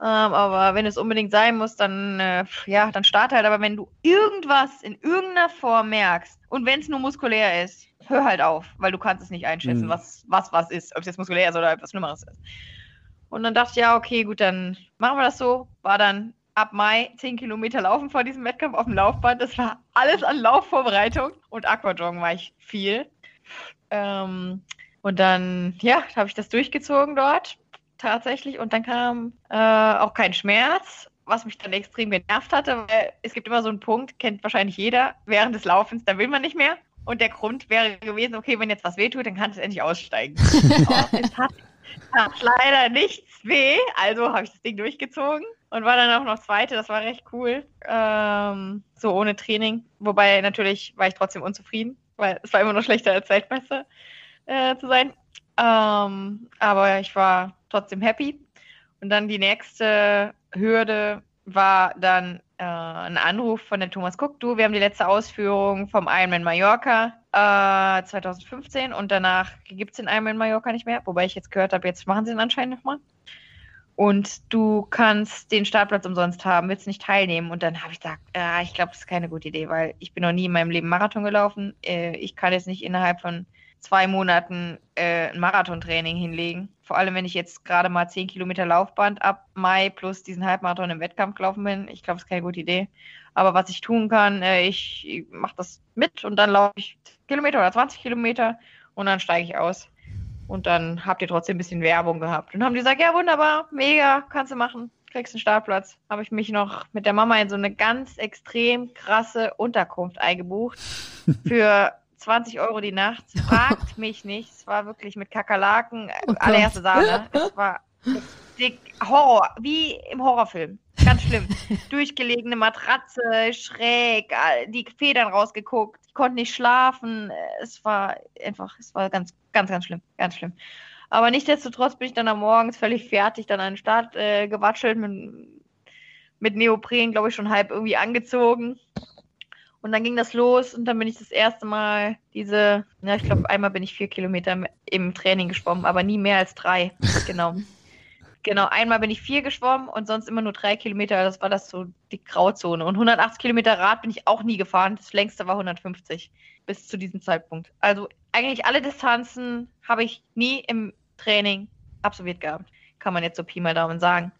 Ähm, aber wenn es unbedingt sein muss, dann äh, ja, dann starte halt. Aber wenn du irgendwas in irgendeiner Form merkst und wenn es nur muskulär ist, hör halt auf, weil du kannst es nicht einschätzen, mhm. was was was ist, ob es jetzt muskulär ist oder etwas Schlimmeres ist. Und dann dachte ich, ja, okay, gut, dann machen wir das so. War dann ab Mai 10 Kilometer laufen vor diesem Wettkampf auf dem Laufband. Das war alles an Laufvorbereitung und Aquajoggen war ich viel. Ähm, und dann, ja, habe ich das durchgezogen dort tatsächlich und dann kam äh, auch kein Schmerz, was mich dann extrem genervt hatte, weil es gibt immer so einen Punkt, kennt wahrscheinlich jeder, während des Laufens, da will man nicht mehr. Und der Grund wäre gewesen, okay, wenn jetzt was wehtut, dann kann es endlich aussteigen. [laughs] es hat, hat leider nichts weh, also habe ich das Ding durchgezogen und war dann auch noch Zweite. Das war recht cool. Ähm, so ohne Training. Wobei natürlich war ich trotzdem unzufrieden, weil es war immer noch schlechter als Weltmeister äh, zu sein. Ähm, aber ich war trotzdem happy. Und dann die nächste Hürde war dann äh, ein Anruf von der Thomas Cook. Du, wir haben die letzte Ausführung vom Ironman Mallorca äh, 2015 und danach gibt es den Ironman Mallorca nicht mehr. Wobei ich jetzt gehört habe, jetzt machen sie ihn anscheinend nochmal und du kannst den Startplatz umsonst haben, willst nicht teilnehmen. Und dann habe ich gesagt, äh, ich glaube, das ist keine gute Idee, weil ich bin noch nie in meinem Leben Marathon gelaufen. Äh, ich kann jetzt nicht innerhalb von zwei Monaten äh, ein Marathontraining hinlegen. Vor allem, wenn ich jetzt gerade mal zehn Kilometer Laufband ab Mai plus diesen Halbmarathon im Wettkampf gelaufen bin. Ich glaube, das ist keine gute Idee. Aber was ich tun kann, äh, ich, ich mache das mit und dann laufe ich Kilometer oder 20 Kilometer und dann steige ich aus. Und dann habt ihr trotzdem ein bisschen Werbung gehabt. Und haben die gesagt, ja, wunderbar, mega, kannst du machen, kriegst einen Startplatz. Habe ich mich noch mit der Mama in so eine ganz extrem krasse Unterkunft eingebucht. [laughs] Für 20 Euro die Nacht. Fragt [laughs] mich nicht. Es war wirklich mit Kakerlaken, oh allererste Sahne. [laughs] Es war dick, Horror, wie im Horrorfilm. Ganz schlimm. [laughs] Durchgelegene Matratze, schräg, die Federn rausgeguckt. Ich konnte nicht schlafen. Es war einfach, es war ganz Ganz, ganz schlimm, ganz schlimm. Aber nichtsdestotrotz bin ich dann am Morgens völlig fertig, dann an den Start äh, gewatschelt, mit, mit Neopren, glaube ich, schon halb irgendwie angezogen. Und dann ging das los und dann bin ich das erste Mal diese, ja, ich glaube, einmal bin ich vier Kilometer im Training geschwommen, aber nie mehr als drei. [laughs] Genau. Genau, einmal bin ich vier geschwommen und sonst immer nur drei Kilometer. Das war das so die Grauzone. Und 180 Kilometer Rad bin ich auch nie gefahren. Das längste war 150 bis zu diesem Zeitpunkt. Also eigentlich alle Distanzen habe ich nie im Training absolviert gehabt. Kann man jetzt so Pi mal Daumen sagen.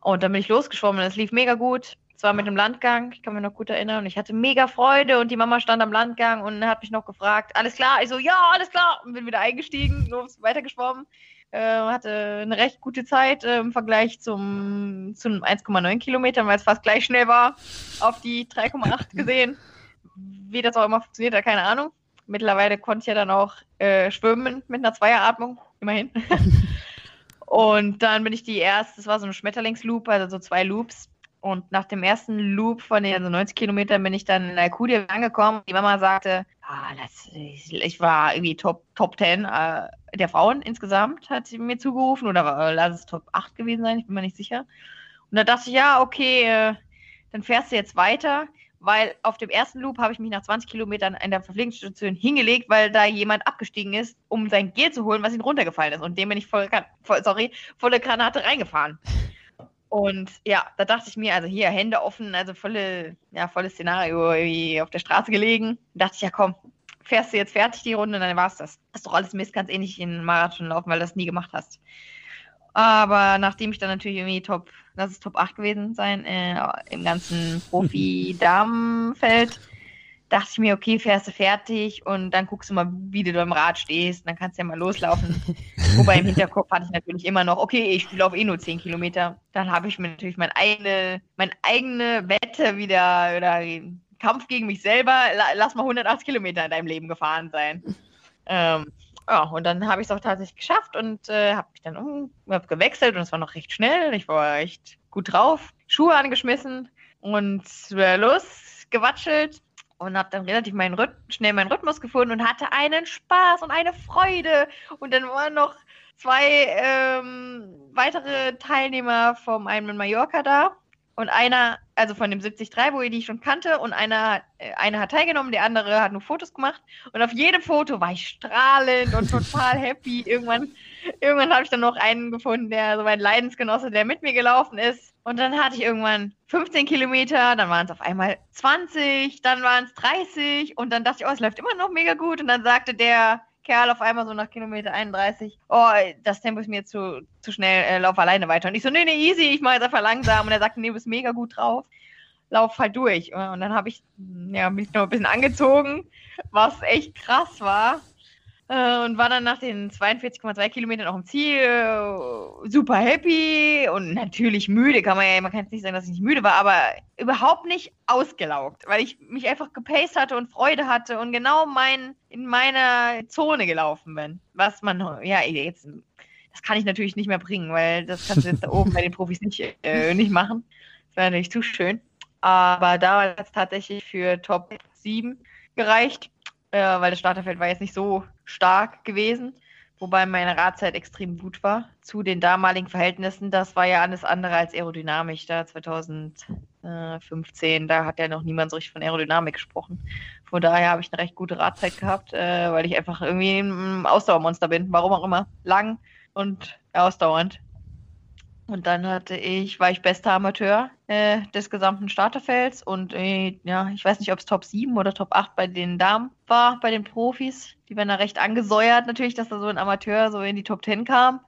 Und dann bin ich losgeschwommen. Es lief mega gut. Es war mit dem Landgang, ich kann mich noch gut erinnern. Ich hatte mega Freude und die Mama stand am Landgang und hat mich noch gefragt, alles klar? Ich so, ja, alles klar. Und bin wieder eingestiegen, los, weitergeschwommen. Äh, hatte eine recht gute Zeit äh, im Vergleich zum, zum 1,9 Kilometern, weil es fast gleich schnell war, auf die 3,8 [laughs] gesehen. Wie das auch immer funktioniert, da keine Ahnung. Mittlerweile konnte ich ja dann auch äh, schwimmen mit einer Zweieratmung, immerhin. [laughs] und dann bin ich die erste, das war so ein Schmetterlingsloop, also so zwei Loops, und nach dem ersten Loop von den also 90 Kilometern bin ich dann in Alcudia angekommen. Die Mama sagte, ah, das, ich, ich, war irgendwie Top, Top 10 äh, der Frauen insgesamt, hat sie mir zugerufen. Oder lass es Top 8 gewesen sein, ich bin mir nicht sicher. Und da dachte ich, ja, okay, äh, dann fährst du jetzt weiter. Weil auf dem ersten Loop habe ich mich nach 20 Kilometern in der Verpflegungsstation hingelegt, weil da jemand abgestiegen ist, um sein Gel zu holen, was ihm runtergefallen ist. Und dem bin ich voll, voll sorry, volle Granate reingefahren. Und ja, da dachte ich mir, also hier Hände offen, also volle, ja, volles Szenario irgendwie auf der Straße gelegen. Da dachte ich, ja komm, fährst du jetzt fertig die Runde, dann war es das. Das ist doch alles Mist, ganz ähnlich in Marathon laufen, weil du das nie gemacht hast. Aber nachdem ich dann natürlich irgendwie Top, das ist Top 8 gewesen sein, äh, im ganzen [laughs] Profi-Damenfeld, dachte ich mir, okay, fährst du fertig und dann guckst du mal, wie du da im Rad stehst, dann kannst du ja mal loslaufen. [laughs] Wobei im Hinterkopf hatte ich natürlich immer noch, okay, ich laufe eh nur 10 Kilometer. Dann habe ich mir natürlich meine eigene, meine eigene Wette wieder oder Kampf gegen mich selber, lass mal 180 Kilometer in deinem Leben gefahren sein. Ähm, ja, und dann habe ich es auch tatsächlich geschafft und äh, habe mich dann um, hab gewechselt und es war noch recht schnell. Ich war echt gut drauf, Schuhe angeschmissen und äh, los, gewatschelt und habe dann relativ meinen Rhyth schnell meinen Rhythmus gefunden und hatte einen Spaß und eine Freude. Und dann waren noch zwei ähm, weitere Teilnehmer vom Ironman Mallorca da und einer, also von dem 73, wo ihr die schon kannte, und einer, äh, einer hat teilgenommen, der andere hat nur Fotos gemacht. Und auf jedem Foto war ich strahlend und total [laughs] happy. Irgendwann, irgendwann habe ich dann noch einen gefunden, der so mein Leidensgenosse, der mit mir gelaufen ist. Und dann hatte ich irgendwann 15 Kilometer, dann waren es auf einmal 20, dann waren es 30 und dann dachte ich, oh, es läuft immer noch mega gut. Und dann sagte der Kerl auf einmal so nach Kilometer 31, oh, das Tempo ist mir zu, zu schnell, äh, lauf alleine weiter. Und ich so, nee, nee, easy, ich mache jetzt einfach langsam. Und er sagte, nee, du bist mega gut drauf, lauf halt durch. Und dann habe ich, ja, mich noch ein bisschen angezogen, was echt krass war. Äh, und war dann nach den 42,2 Kilometern auch im Ziel super happy und natürlich müde, kann man ja, man kann jetzt nicht sagen, dass ich nicht müde war, aber überhaupt nicht ausgelaugt, weil ich mich einfach gepaced hatte und Freude hatte und genau mein, in meiner Zone gelaufen bin. Was man, ja, jetzt, das kann ich natürlich nicht mehr bringen, weil das kannst du jetzt da oben bei den Profis nicht, äh, nicht machen. Das wäre natürlich zu schön. Aber da war es tatsächlich für Top 7 gereicht äh, weil das Starterfeld war jetzt nicht so stark gewesen, wobei meine Radzeit extrem gut war. Zu den damaligen Verhältnissen, das war ja alles andere als aerodynamisch. Da 2015, da hat ja noch niemand so richtig von Aerodynamik gesprochen. Von daher habe ich eine recht gute Radzeit gehabt, äh, weil ich einfach irgendwie ein Ausdauermonster bin, warum auch immer. Lang und ausdauernd. Und dann hatte ich, war ich bester Amateur äh, des gesamten Starterfelds und äh, ja, ich weiß nicht, ob es Top 7 oder Top 8 bei den Damen war, bei den Profis. Die werden da recht angesäuert natürlich, dass da so ein Amateur so in die Top 10 kam.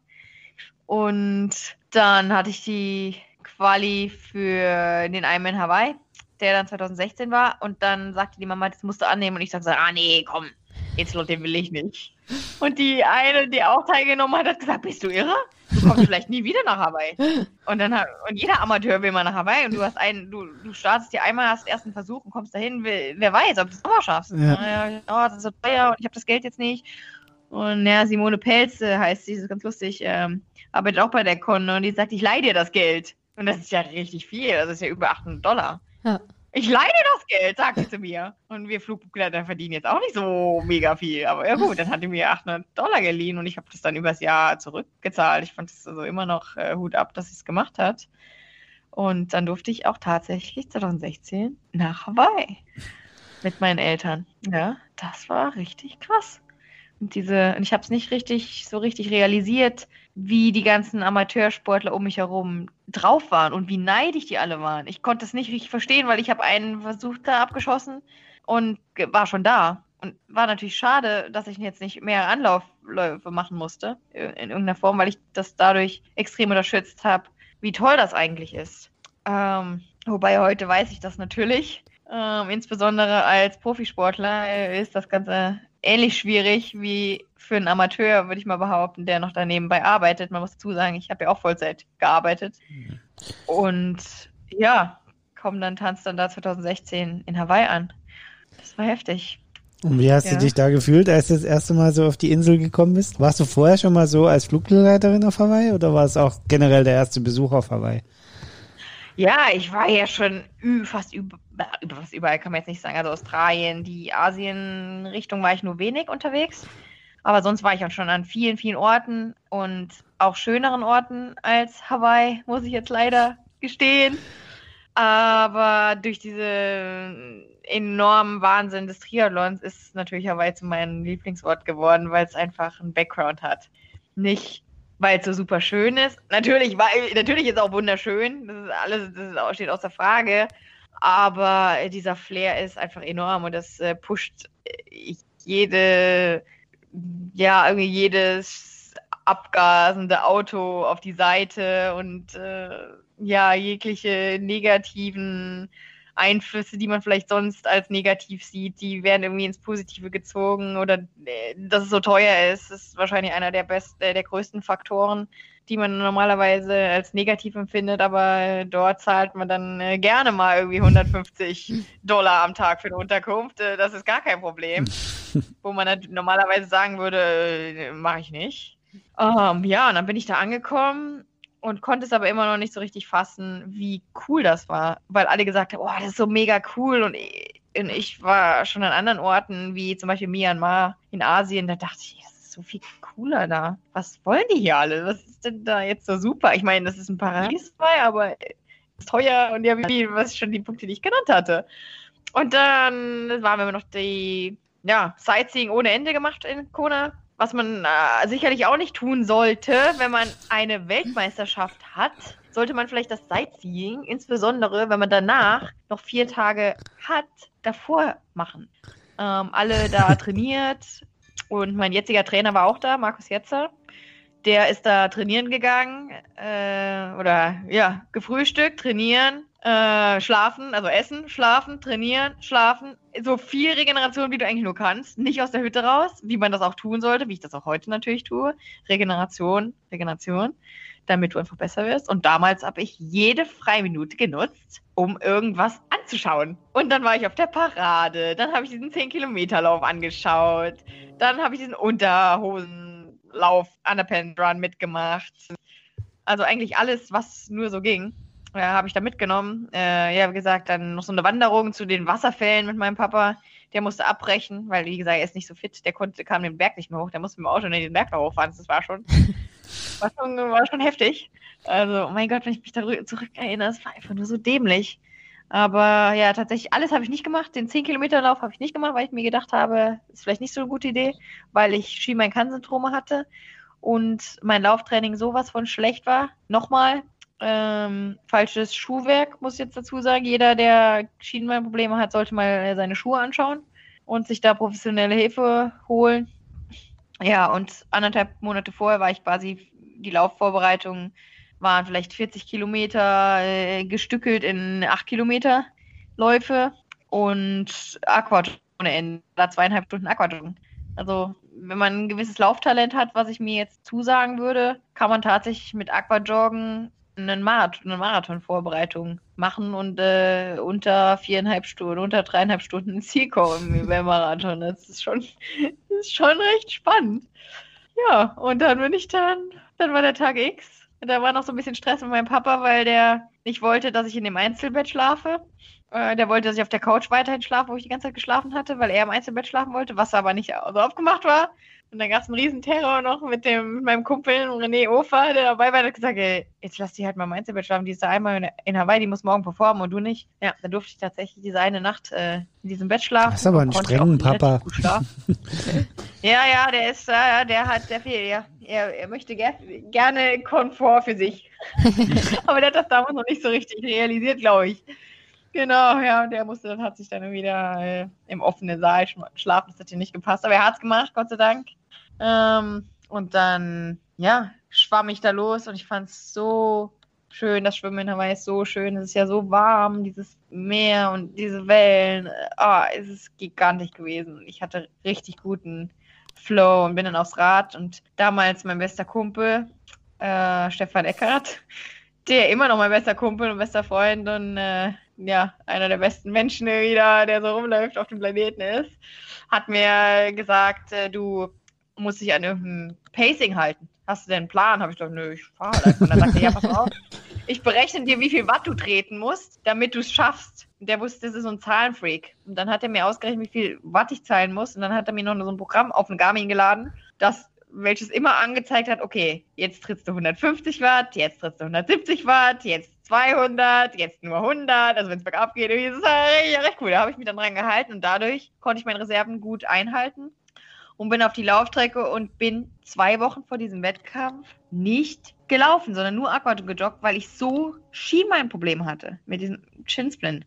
Und dann hatte ich die Quali für den Ironman Hawaii, der dann 2016 war. Und dann sagte die Mama, das musst du annehmen. Und ich sagte ah nee, komm, jetzt den will ich nicht. Und die eine, die auch teilgenommen hat, hat gesagt, bist du irre? Du kommst vielleicht nie wieder nach Hawaii. Und dann und jeder Amateur will mal nach Hawaii und du hast einen, du, du startest dir einmal, hast erst einen Versuch und kommst dahin, will, wer weiß, ob du es nochmal schaffst. Ja. ja. Oh, das ist so teuer und ich habe das Geld jetzt nicht. Und ja, Simone Pelz heißt sie, das ist ganz lustig, ähm, arbeitet auch bei der Con und die sagt, ich leih dir das Geld. Und das ist ja richtig viel, das ist ja über 800 Dollar. Ja ich leide das Geld, sagt sie mir. Und wir Flugbegleiter verdienen jetzt auch nicht so mega viel. Aber ja gut, dann hat die mir 800 Dollar geliehen und ich habe das dann übers Jahr zurückgezahlt. Ich fand es also immer noch äh, Hut ab, dass sie es gemacht hat. Und dann durfte ich auch tatsächlich 2016 nach Hawaii mit meinen Eltern. Ja, das war richtig krass. Diese, und ich habe es nicht richtig, so richtig realisiert, wie die ganzen Amateursportler um mich herum drauf waren und wie neidisch die alle waren. Ich konnte es nicht richtig verstehen, weil ich habe einen Versuch da abgeschossen und war schon da. Und war natürlich schade, dass ich jetzt nicht mehr Anlaufläufe machen musste, in irgendeiner Form, weil ich das dadurch extrem unterstützt habe, wie toll das eigentlich ist. Ähm, wobei heute weiß ich das natürlich. Ähm, insbesondere als Profisportler äh, ist das Ganze ähnlich schwierig wie für einen Amateur, würde ich mal behaupten, der noch daneben bei arbeitet. Man muss dazu sagen, ich habe ja auch Vollzeit gearbeitet. Mhm. Und ja, komm, dann tanzt dann da 2016 in Hawaii an. Das war heftig. Und wie hast ja. du dich da gefühlt, als du das erste Mal so auf die Insel gekommen bist? Warst du vorher schon mal so als Flugbegleiterin auf Hawaii oder war es auch generell der erste Besuch auf Hawaii? Ja, ich war ja schon fast über, fast überall, kann man jetzt nicht sagen. Also Australien, die Asien-Richtung war ich nur wenig unterwegs. Aber sonst war ich auch schon an vielen, vielen Orten und auch schöneren Orten als Hawaii, muss ich jetzt leider gestehen. Aber durch diese enormen Wahnsinn des Triathlons ist natürlich Hawaii zu meinem Lieblingsort geworden, weil es einfach einen Background hat. Nicht, weil es so super schön ist. Natürlich, weil, natürlich ist es auch wunderschön. Das ist alles, das ist, steht außer Frage. Aber dieser Flair ist einfach enorm und das äh, pusht äh, jede, ja, irgendwie jedes abgasende Auto auf die Seite und äh, ja, jegliche negativen Einflüsse, die man vielleicht sonst als negativ sieht, die werden irgendwie ins Positive gezogen oder äh, dass es so teuer ist, ist wahrscheinlich einer der besten, äh, der größten Faktoren, die man normalerweise als negativ empfindet, aber dort zahlt man dann äh, gerne mal irgendwie 150 Dollar am Tag für eine Unterkunft. das ist gar kein Problem, [laughs] wo man normalerweise sagen würde, mache ich nicht. Um, ähm, ja, und dann bin ich da angekommen und konnte es aber immer noch nicht so richtig fassen, wie cool das war, weil alle gesagt haben, oh, das ist so mega cool und und ich war schon an anderen Orten, wie zum Beispiel Myanmar in Asien, da dachte ich, das ist so viel cooler da. Was wollen die hier alle? Was ist denn da jetzt so super? Ich meine, das ist ein Paradies dabei, aber ist teuer und ja, wie, was schon die Punkte, die ich genannt hatte. Und dann waren wir noch die, ja, Sightseeing ohne Ende gemacht in Kona was man äh, sicherlich auch nicht tun sollte, wenn man eine Weltmeisterschaft hat, sollte man vielleicht das Sightseeing, insbesondere wenn man danach noch vier Tage hat, davor machen. Ähm, alle da [laughs] trainiert und mein jetziger Trainer war auch da, Markus Jetzer. Der ist da trainieren gegangen äh, oder ja, gefrühstückt, trainieren, äh, schlafen, also essen, schlafen, trainieren, schlafen. So viel Regeneration, wie du eigentlich nur kannst. Nicht aus der Hütte raus, wie man das auch tun sollte, wie ich das auch heute natürlich tue. Regeneration, Regeneration, damit du einfach besser wirst. Und damals habe ich jede Freiminute genutzt, um irgendwas anzuschauen. Und dann war ich auf der Parade, dann habe ich diesen 10-Kilometer-Lauf angeschaut, dann habe ich diesen Unterhosenlauf an der Pen Run mitgemacht. Also eigentlich alles, was nur so ging äh, habe ich da mitgenommen. Äh, ja, wie gesagt, dann noch so eine Wanderung zu den Wasserfällen mit meinem Papa. Der musste abbrechen, weil, wie gesagt, er ist nicht so fit. Der konnte, kam den Berg nicht mehr hoch. Der musste mit dem Auto in den Berg hochfahren. Das war schon, [laughs] war schon, war schon heftig. Also, oh mein Gott, wenn ich mich da zurück erinnere, es war einfach nur so dämlich. Aber ja, tatsächlich, alles habe ich nicht gemacht. Den 10-Kilometer-Lauf habe ich nicht gemacht, weil ich mir gedacht habe, ist vielleicht nicht so eine gute Idee, weil ich Schienbein-Kann-Syndrome hatte und mein Lauftraining sowas von schlecht war. Nochmal, ähm, falsches Schuhwerk, muss ich jetzt dazu sagen. Jeder, der Schienenbeinprobleme hat, sollte mal seine Schuhe anschauen und sich da professionelle Hilfe holen. Ja, und anderthalb Monate vorher war ich quasi, die Laufvorbereitungen waren vielleicht 40 Kilometer äh, gestückelt in 8 Kilometer Läufe und Aquajoggen ohne Ende, da zweieinhalb Stunden Aquajoggen. Also wenn man ein gewisses Lauftalent hat, was ich mir jetzt zusagen würde, kann man tatsächlich mit Aquajoggen einen Marathon, eine Marathonvorbereitung machen und äh, unter viereinhalb Stunden, unter dreieinhalb Stunden ins Ziel kommen beim Marathon. Das ist schon, das ist schon recht spannend. Ja, und dann bin ich dann, dann war der Tag X. Da war noch so ein bisschen Stress mit meinem Papa, weil der nicht wollte, dass ich in dem Einzelbett schlafe. Äh, der wollte, dass ich auf der Couch weiterhin schlafe, wo ich die ganze Zeit geschlafen hatte, weil er im Einzelbett schlafen wollte, was aber nicht so aufgemacht war. Und dann gab es einen riesen Terror noch mit dem mit meinem Kumpel René Ofer, der dabei war, der hat gesagt, ey, jetzt lass die halt mal im Einzelbett schlafen, die ist da einmal in, Hawaii, die muss morgen performen und du nicht. Ja, da durfte ich tatsächlich diese eine Nacht äh, in diesem Bett schlafen. Das ist aber ein strengen Papa. [laughs] ja, ja, der ist, äh, der hat sehr viel, ja. Er, er möchte ger gerne Komfort für sich. [laughs] aber der hat das damals noch nicht so richtig realisiert, glaube ich. Genau, ja, der musste, dann hat sich dann wieder äh, im offenen Saal schlafen, das hat ihm nicht gepasst, aber er hat es gemacht, Gott sei Dank. Ähm, und dann, ja, schwamm ich da los und ich fand es so schön. Das Schwimmen in Hawaii ist so schön. Es ist ja so warm, dieses Meer und diese Wellen. Ah, oh, es ist gigantisch gewesen. Ich hatte richtig guten Flow und bin dann aufs Rad. Und damals mein bester Kumpel, äh, Stefan Eckert, der immer noch mein bester Kumpel und bester Freund und äh, ja, einer der besten Menschen wieder, der so rumläuft auf dem Planeten ist, hat mir gesagt, äh, du muss sich an irgendein Pacing halten. Hast du denn einen Plan? Habe ich gesagt, nö, ich fahre halt Und dann sagte er, ja, pass auf, [laughs] ich berechne dir, wie viel Watt du treten musst, damit du es schaffst. Und der wusste, das ist so ein Zahlenfreak. Und dann hat er mir ausgerechnet, wie viel Watt ich zahlen muss. Und dann hat er mir noch so ein Programm auf den Garmin geladen, das welches immer angezeigt hat, okay, jetzt trittst du 150 Watt, jetzt trittst du 170 Watt, jetzt 200, jetzt nur 100, also wenn es bergab geht, ist es halt recht cool. Da habe ich mich dann dran gehalten und dadurch konnte ich meine Reserven gut einhalten und bin auf die Laufstrecke und bin zwei Wochen vor diesem Wettkampf nicht gelaufen, sondern nur Aqua gejoggt, weil ich so Schienbeinproblem hatte mit diesem Chinsplint.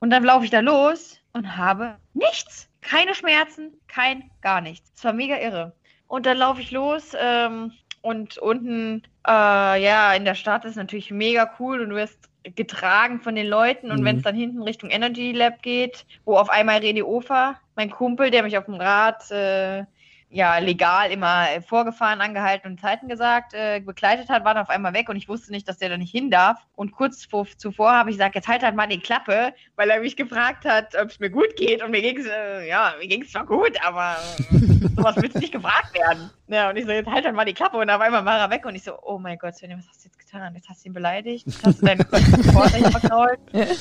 Und dann laufe ich da los und habe nichts. Keine Schmerzen, kein gar nichts. Es war mega irre. Und dann laufe ich los ähm, und unten, äh, ja, in der Stadt ist natürlich mega cool und du wirst getragen von den Leuten. Und mhm. wenn es dann hinten Richtung Energy Lab geht, wo auf einmal Redi Ofer, mein Kumpel, der mich auf dem Rad äh, ja legal immer vorgefahren, angehalten und Zeiten gesagt, äh, begleitet hat, war dann auf einmal weg und ich wusste nicht, dass der da nicht hin darf. Und kurz vor, zuvor habe ich gesagt, jetzt halt halt mal die Klappe, weil er mich gefragt hat, ob es mir gut geht. Und mir ging es, äh, ja, mir ging es zwar gut, aber äh, sowas willst nicht gefragt werden. Ja, und ich so, jetzt halt halt mal die Klappe und auf einmal war er weg und ich so, oh mein Gott, Svenja, was hast du jetzt getan? Jetzt hast du ihn beleidigt, jetzt hast du deinen [laughs] Sportler verkrault.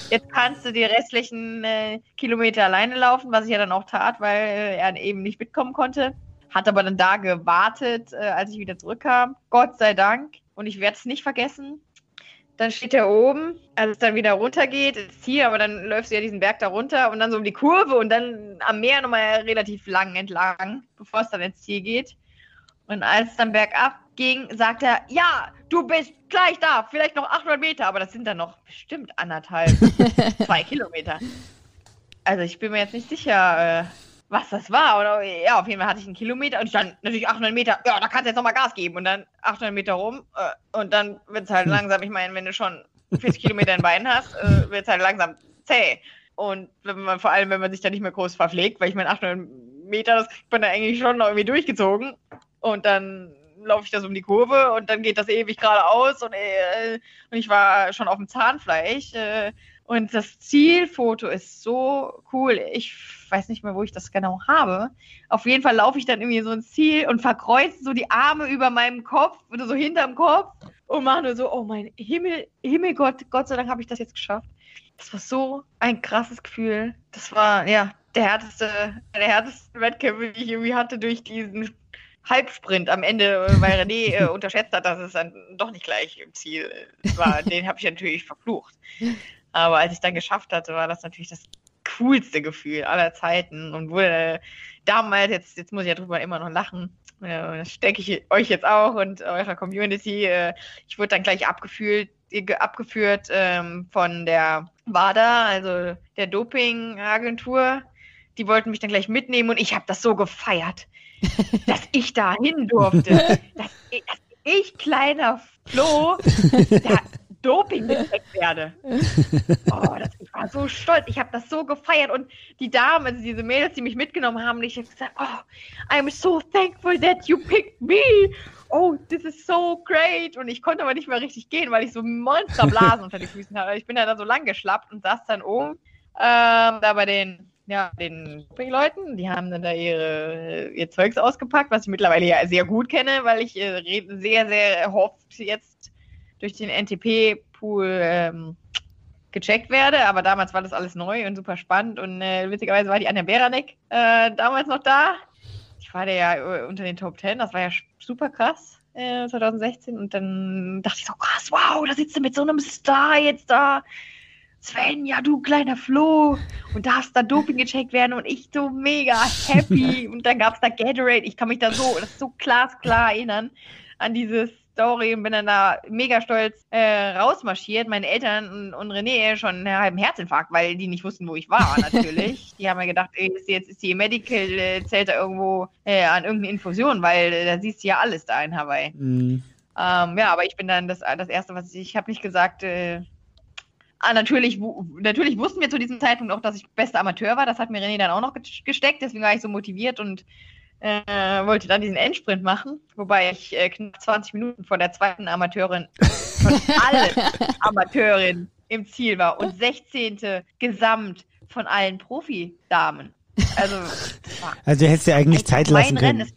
Jetzt kannst du die restlichen äh, Kilometer alleine laufen, was ich ja dann auch tat, weil äh, er eben nicht mitkommen konnte hat aber dann da gewartet, äh, als ich wieder zurückkam. Gott sei Dank. Und ich werde es nicht vergessen. Dann steht er oben, als es dann wieder runtergeht, ins Ziel, aber dann läufst du ja diesen Berg da runter und dann so um die Kurve und dann am Meer nochmal relativ lang entlang, bevor es dann ins Ziel geht. Und als es dann bergab ging, sagt er, ja, du bist gleich da, vielleicht noch 800 Meter, aber das sind dann noch bestimmt anderthalb, [laughs] zwei Kilometer. Also ich bin mir jetzt nicht sicher, äh, was das war. Oder, ja, auf jeden Fall hatte ich einen Kilometer und dann natürlich 800 Meter. Ja, da kannst du jetzt nochmal Gas geben. Und dann 800 Meter rum äh, und dann wird es halt hm. langsam. Ich meine, wenn du schon 40 Kilometer in Beinen hast, äh, wird es halt langsam zäh. Und wenn man, vor allem, wenn man sich da nicht mehr groß verpflegt, weil ich meine, 800 Meter, das kriegt man da eigentlich schon noch irgendwie durchgezogen. Und dann laufe ich das um die Kurve und dann geht das ewig geradeaus und, äh, und ich war schon auf dem Zahnfleisch. Äh, und das Zielfoto ist so cool. Ich weiß nicht mehr, wo ich das genau habe. Auf jeden Fall laufe ich dann irgendwie so ins Ziel und verkreuze so die Arme über meinem Kopf oder so hinterm Kopf und mache nur so, oh mein Himmel, Himmelgott, Gott sei Dank habe ich das jetzt geschafft. Das war so ein krasses Gefühl. Das war, ja, der härteste, der härteste Wettkampf, den ich irgendwie hatte durch diesen Halbsprint am Ende, weil René äh, [laughs] unterschätzt hat, dass es dann doch nicht gleich im Ziel war. Den habe ich natürlich verflucht. Aber als ich dann geschafft hatte, war das natürlich das coolste Gefühl aller Zeiten und wurde damals, jetzt, jetzt muss ich ja drüber immer noch lachen, äh, das stecke ich euch jetzt auch und eurer Community. Äh, ich wurde dann gleich abgeführt, abgeführt ähm, von der WADA, also der Dopingagentur. Die wollten mich dann gleich mitnehmen und ich habe das so gefeiert, dass ich da hin durfte. [laughs] dass, ich, dass ich, kleiner Flo, da, Doping entdeckt werde. Oh, das, ich war so stolz. Ich habe das so gefeiert. Und die Damen, also diese Mädels, die mich mitgenommen haben, ich habe gesagt, oh, I'm so thankful that you picked me. Oh, this is so great. Und ich konnte aber nicht mehr richtig gehen, weil ich so Monsterblasen unter die Füßen hatte. Ich bin ja da so lang geschlappt und saß dann oben ähm, da bei den ja, den Leuten, die haben dann da ihre, ihr Zeugs ausgepackt, was ich mittlerweile ja sehr gut kenne, weil ich äh, sehr, sehr hoffe, jetzt durch den NTP-Pool ähm, gecheckt werde. Aber damals war das alles neu und super spannend. Und äh, witzigerweise war die Anja Beranek äh, damals noch da. ich war ja äh, unter den Top 10, das war ja super krass. 2016 äh, und dann dachte ich so, krass, wow, da sitzt du mit so einem Star jetzt da. Sven, ja, du kleiner Flo. Und darfst da Doping gecheckt werden und ich so mega happy. [laughs] und dann gab es da Gatorade. Ich kann mich da so, das ist so glasklar erinnern an dieses Story und bin dann da mega stolz äh, rausmarschiert. Meine Eltern und, und René schon einen halben Herzinfarkt, weil die nicht wussten, wo ich war, [laughs] natürlich. die haben mir gedacht, ey, jetzt ist die Medical äh, zählt da irgendwo äh, an irgendeine Infusion, weil äh, da siehst du ja alles da in Hawaii. Mhm. Ähm, ja, aber ich bin dann das, das Erste, was ich, ich habe nicht gesagt, äh, Ah, natürlich, natürlich wussten wir zu diesem Zeitpunkt auch, dass ich bester Amateur war. Das hat mir René dann auch noch gesteckt. Deswegen war ich so motiviert und äh, wollte dann diesen Endsprint machen, wobei ich äh, knapp 20 Minuten vor der zweiten Amateurin [laughs] von allen Amateurinnen im Ziel war und 16. Gesamt von allen Profi-Damen. Also, also du hättest ja eigentlich Zeit lassen können.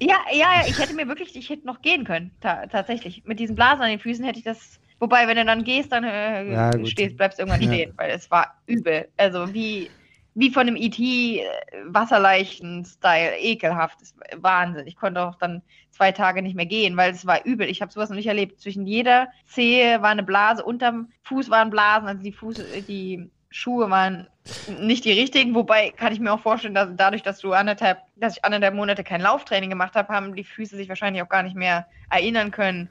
ja, ja, ich hätte mir wirklich, ich hätte noch gehen können, ta tatsächlich. Mit diesen Blasen an den Füßen hätte ich das Wobei, wenn du dann gehst, dann äh, ja, stehst, bleibst irgendwann ja. stehen, weil es war übel. Also wie wie von einem ET äh, Wasserleichen-Style, ekelhaft. Wahnsinn. Ich konnte auch dann zwei Tage nicht mehr gehen, weil es war übel. Ich habe sowas noch nicht erlebt. Zwischen jeder Zehe war eine Blase, unterm Fuß waren Blasen, also die Fuß, die Schuhe waren nicht die richtigen, wobei kann ich mir auch vorstellen, dass dadurch, dass du anderthalb, dass ich anderthalb Monate kein Lauftraining gemacht habe, haben die Füße sich wahrscheinlich auch gar nicht mehr erinnern können,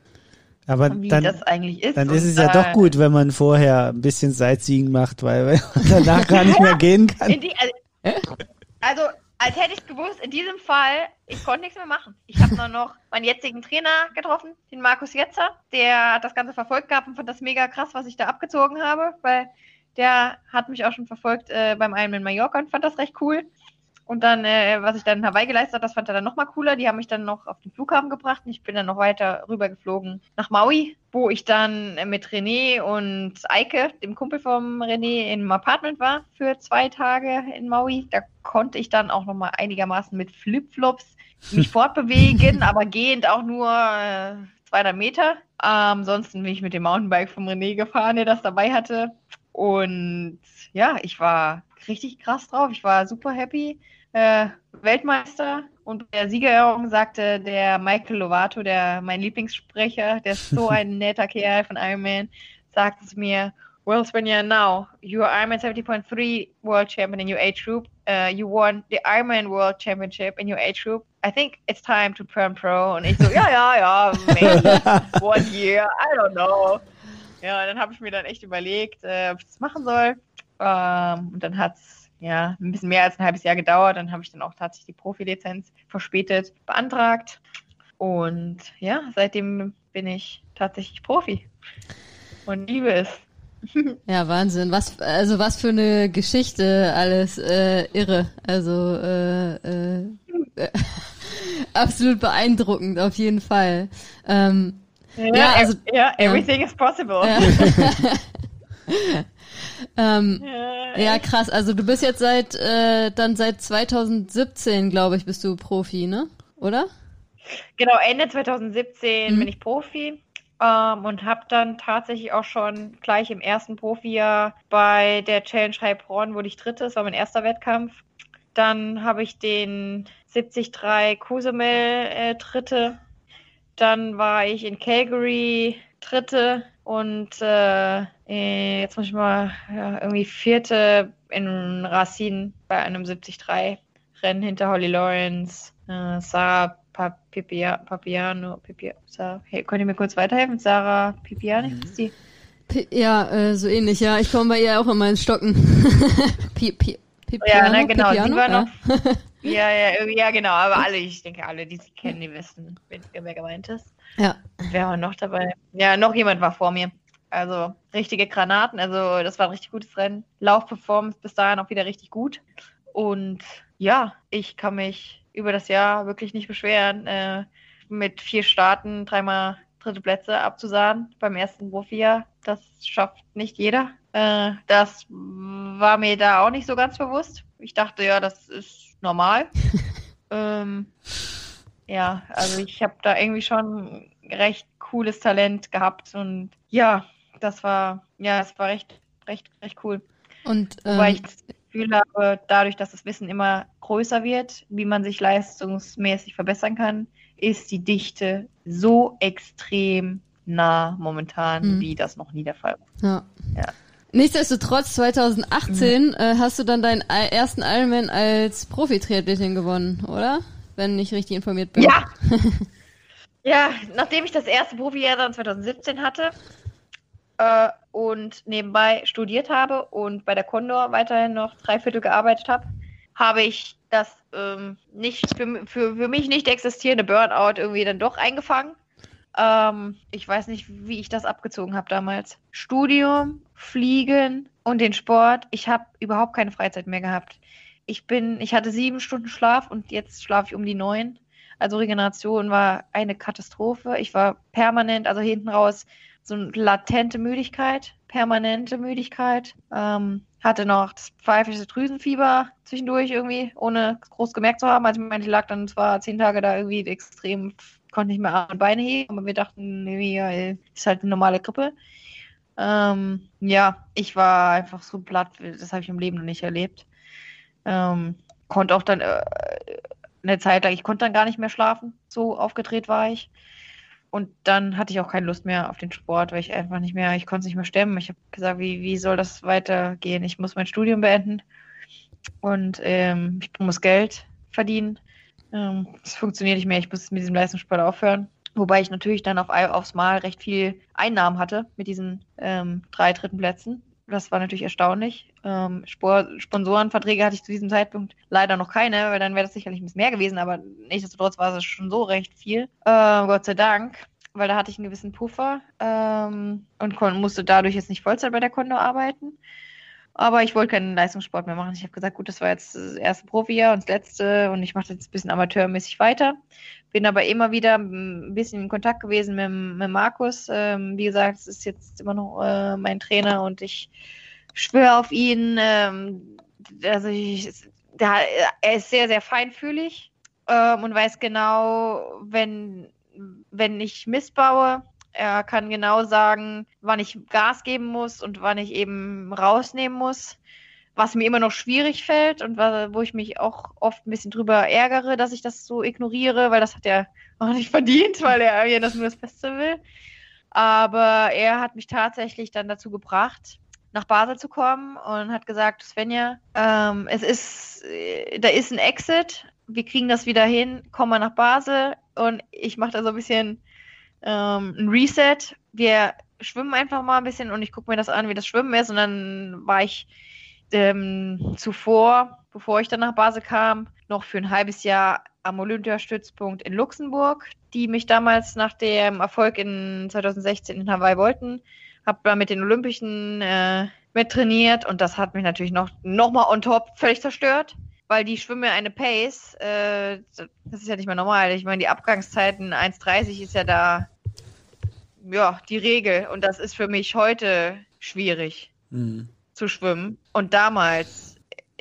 aber wie dann, das eigentlich ist. Dann ist es ja äh, doch gut, wenn man vorher ein bisschen Sightseeing macht, weil, weil man danach gar nicht mehr [laughs] gehen kann. Die, also, also, als hätte ich es gewusst, in diesem Fall, ich konnte nichts mehr machen. Ich habe nur noch meinen jetzigen Trainer getroffen, den Markus Jetzer. Der hat das Ganze verfolgt gehabt und fand das mega krass, was ich da abgezogen habe, weil der hat mich auch schon verfolgt äh, beim einen in Mallorca und fand das recht cool. Und dann, äh, was ich dann in Hawaii geleistet habe, das fand er dann nochmal cooler. Die haben mich dann noch auf den Flughafen gebracht und ich bin dann noch weiter rüber geflogen nach Maui, wo ich dann mit René und Eike, dem Kumpel vom René, im Apartment war für zwei Tage in Maui. Da konnte ich dann auch nochmal einigermaßen mit Flipflops mich [laughs] fortbewegen, aber gehend auch nur äh, 200 Meter. ansonsten bin ich mit dem Mountainbike vom René gefahren, der das dabei hatte. Und ja, ich war richtig krass drauf. Ich war super happy äh, Weltmeister und der Siegerehrung sagte der Michael Lovato, der mein Lieblingssprecher, der ist so ein [laughs] netter Kerl von Iron Man, sagte zu mir, Well, Svenja, now you are Ironman 70.3 World Champion in your age group. Uh, you won the Ironman World Championship in your age group. I think it's time to turn pro. Und ich so, ja, ja, ja, maybe [laughs] one year, I don't know. Ja, dann habe ich mir dann echt überlegt, äh, ob ich das machen soll. Ähm, und dann hat es ja, ein bisschen mehr als ein halbes Jahr gedauert. Dann habe ich dann auch tatsächlich die Profilizenz verspätet beantragt. Und ja, seitdem bin ich tatsächlich Profi und liebe es. [laughs] Ja, Wahnsinn. Was, also was für eine Geschichte, alles äh, irre. Also äh, äh, [laughs] absolut beeindruckend, auf jeden Fall. Ähm, ja, ja, also, ja, everything ja. is possible. Ja. [laughs] [laughs] ähm, ja, ja, krass. Also du bist jetzt seit äh, dann seit 2017, glaube ich, bist du Profi, ne? Oder? Genau, Ende 2017 mhm. bin ich Profi ähm, und habe dann tatsächlich auch schon gleich im ersten Profijahr bei der Challenge Heilbronn wurde ich Dritte. Das war mein erster Wettkampf. Dann habe ich den 73 Cozumel äh, Dritte. Dann war ich in Calgary Dritte und äh, äh, jetzt muss ich mal ja, irgendwie vierte in Racine bei einem 73 Rennen hinter Holly Lawrence, äh, Sarah Papia, Papiano, Pipia, Sarah, hey, könnt ihr mir kurz weiterhelfen? Sarah Pipiani mhm. ist die? P ja, äh, so ähnlich, ja. Ich komme bei ihr auch immer ins Stocken. [laughs] Pi Pi Pipiano, ja, genau. Pipiano? Sie war noch, ja. [laughs] ja, ja, ja, genau. Aber [laughs] alle, ich denke, alle, die sie kennen, die wissen, wer gemeint ist. Ja. Wer war noch dabei? Ja, noch jemand war vor mir. Also richtige Granaten. Also das war ein richtig gutes Rennen. Laufperformance bis dahin auch wieder richtig gut. Und ja, ich kann mich über das Jahr wirklich nicht beschweren. Äh, mit vier Starten, dreimal dritte Plätze abzusahnen beim ersten Profijahr. Das schafft nicht jeder. Äh, das war mir da auch nicht so ganz bewusst. Ich dachte, ja, das ist normal. [laughs] ähm, ja, also ich habe da irgendwie schon recht cooles Talent gehabt und ja, das war, ja, es war recht, recht, recht cool. Und ähm, ich, Gefühl habe, dadurch, dass das Wissen immer größer wird, wie man sich leistungsmäßig verbessern kann, ist die Dichte so extrem nah momentan, mhm. wie das noch nie der Fall war. Ja. ja. Nichtsdestotrotz, 2018 mhm. äh, hast du dann deinen ersten Ironman als Profi-Triathletin gewonnen, oder? Wenn ich richtig informiert bin. Ja. [laughs] ja, nachdem ich das erste Profi-Jahr dann 2017 hatte äh, und nebenbei studiert habe und bei der Condor weiterhin noch drei Viertel gearbeitet habe, habe ich das ähm, nicht für, für, für mich nicht existierende Burnout irgendwie dann doch eingefangen ähm, ich weiß nicht, wie ich das abgezogen habe damals. Studium, Fliegen und den Sport. Ich habe überhaupt keine Freizeit mehr gehabt. Ich bin, ich hatte sieben Stunden Schlaf und jetzt schlafe ich um die neun. Also Regeneration war eine Katastrophe. Ich war permanent, also hinten raus, so eine latente Müdigkeit, permanente Müdigkeit. Ähm, hatte noch das pfeifische Drüsenfieber zwischendurch irgendwie, ohne groß gemerkt zu haben. Also ich meine, ich lag dann zwar zehn Tage da irgendwie extrem konnte nicht mehr Arme und Beine heben, aber wir dachten, nee, ja, ist halt eine normale Grippe. Ähm, ja, ich war einfach so platt, das habe ich im Leben noch nicht erlebt. Ähm, konnte auch dann äh, eine Zeit lang, ich konnte dann gar nicht mehr schlafen, so aufgedreht war ich. Und dann hatte ich auch keine Lust mehr auf den Sport, weil ich einfach nicht mehr, ich konnte es nicht mehr stemmen. Ich habe gesagt, wie, wie soll das weitergehen? Ich muss mein Studium beenden und ähm, ich muss Geld verdienen. Ähm, das funktioniert nicht mehr. Ich muss mit diesem Leistungssport aufhören. Wobei ich natürlich dann auf, aufs Mal recht viel Einnahmen hatte mit diesen ähm, drei dritten Plätzen. Das war natürlich erstaunlich. Ähm, Sponsorenverträge hatte ich zu diesem Zeitpunkt leider noch keine, weil dann wäre das sicherlich ein bisschen mehr gewesen, aber nichtsdestotrotz war es schon so recht viel. Äh, Gott sei Dank, weil da hatte ich einen gewissen Puffer ähm, und musste dadurch jetzt nicht Vollzeit bei der Konto arbeiten. Aber ich wollte keinen Leistungssport mehr machen. Ich habe gesagt, gut, das war jetzt das erste Profijahr und das letzte und ich mache jetzt ein bisschen amateurmäßig weiter. Bin aber immer wieder ein bisschen in Kontakt gewesen mit, mit Markus. Ähm, wie gesagt, es ist jetzt immer noch äh, mein Trainer und ich schwöre auf ihn. Ähm, also ich, der, er ist sehr, sehr feinfühlig ähm, und weiß genau, wenn, wenn ich missbaue, er kann genau sagen, wann ich Gas geben muss und wann ich eben rausnehmen muss. Was mir immer noch schwierig fällt und wo ich mich auch oft ein bisschen drüber ärgere, dass ich das so ignoriere, weil das hat er [laughs] auch nicht verdient, weil er mir das nur das Beste will. Aber er hat mich tatsächlich dann dazu gebracht, nach Basel zu kommen und hat gesagt, Svenja, ähm, es ist, da ist ein Exit, wir kriegen das wieder hin, komm mal nach Basel und ich mache da so ein bisschen ähm, ein Reset. Wir schwimmen einfach mal ein bisschen und ich gucke mir das an, wie das Schwimmen ist. Und dann war ich ähm, zuvor, bevor ich dann nach Basel kam, noch für ein halbes Jahr am Olympiastützpunkt in Luxemburg, die mich damals nach dem Erfolg in 2016 in Hawaii wollten. Habe da mit den Olympischen äh, mit trainiert und das hat mich natürlich noch, noch mal on top völlig zerstört, weil die schwimmen eine Pace, äh, das ist ja nicht mehr normal. Ich meine, die Abgangszeiten 1,30 ist ja da ja, die Regel. Und das ist für mich heute schwierig mhm. zu schwimmen. Und damals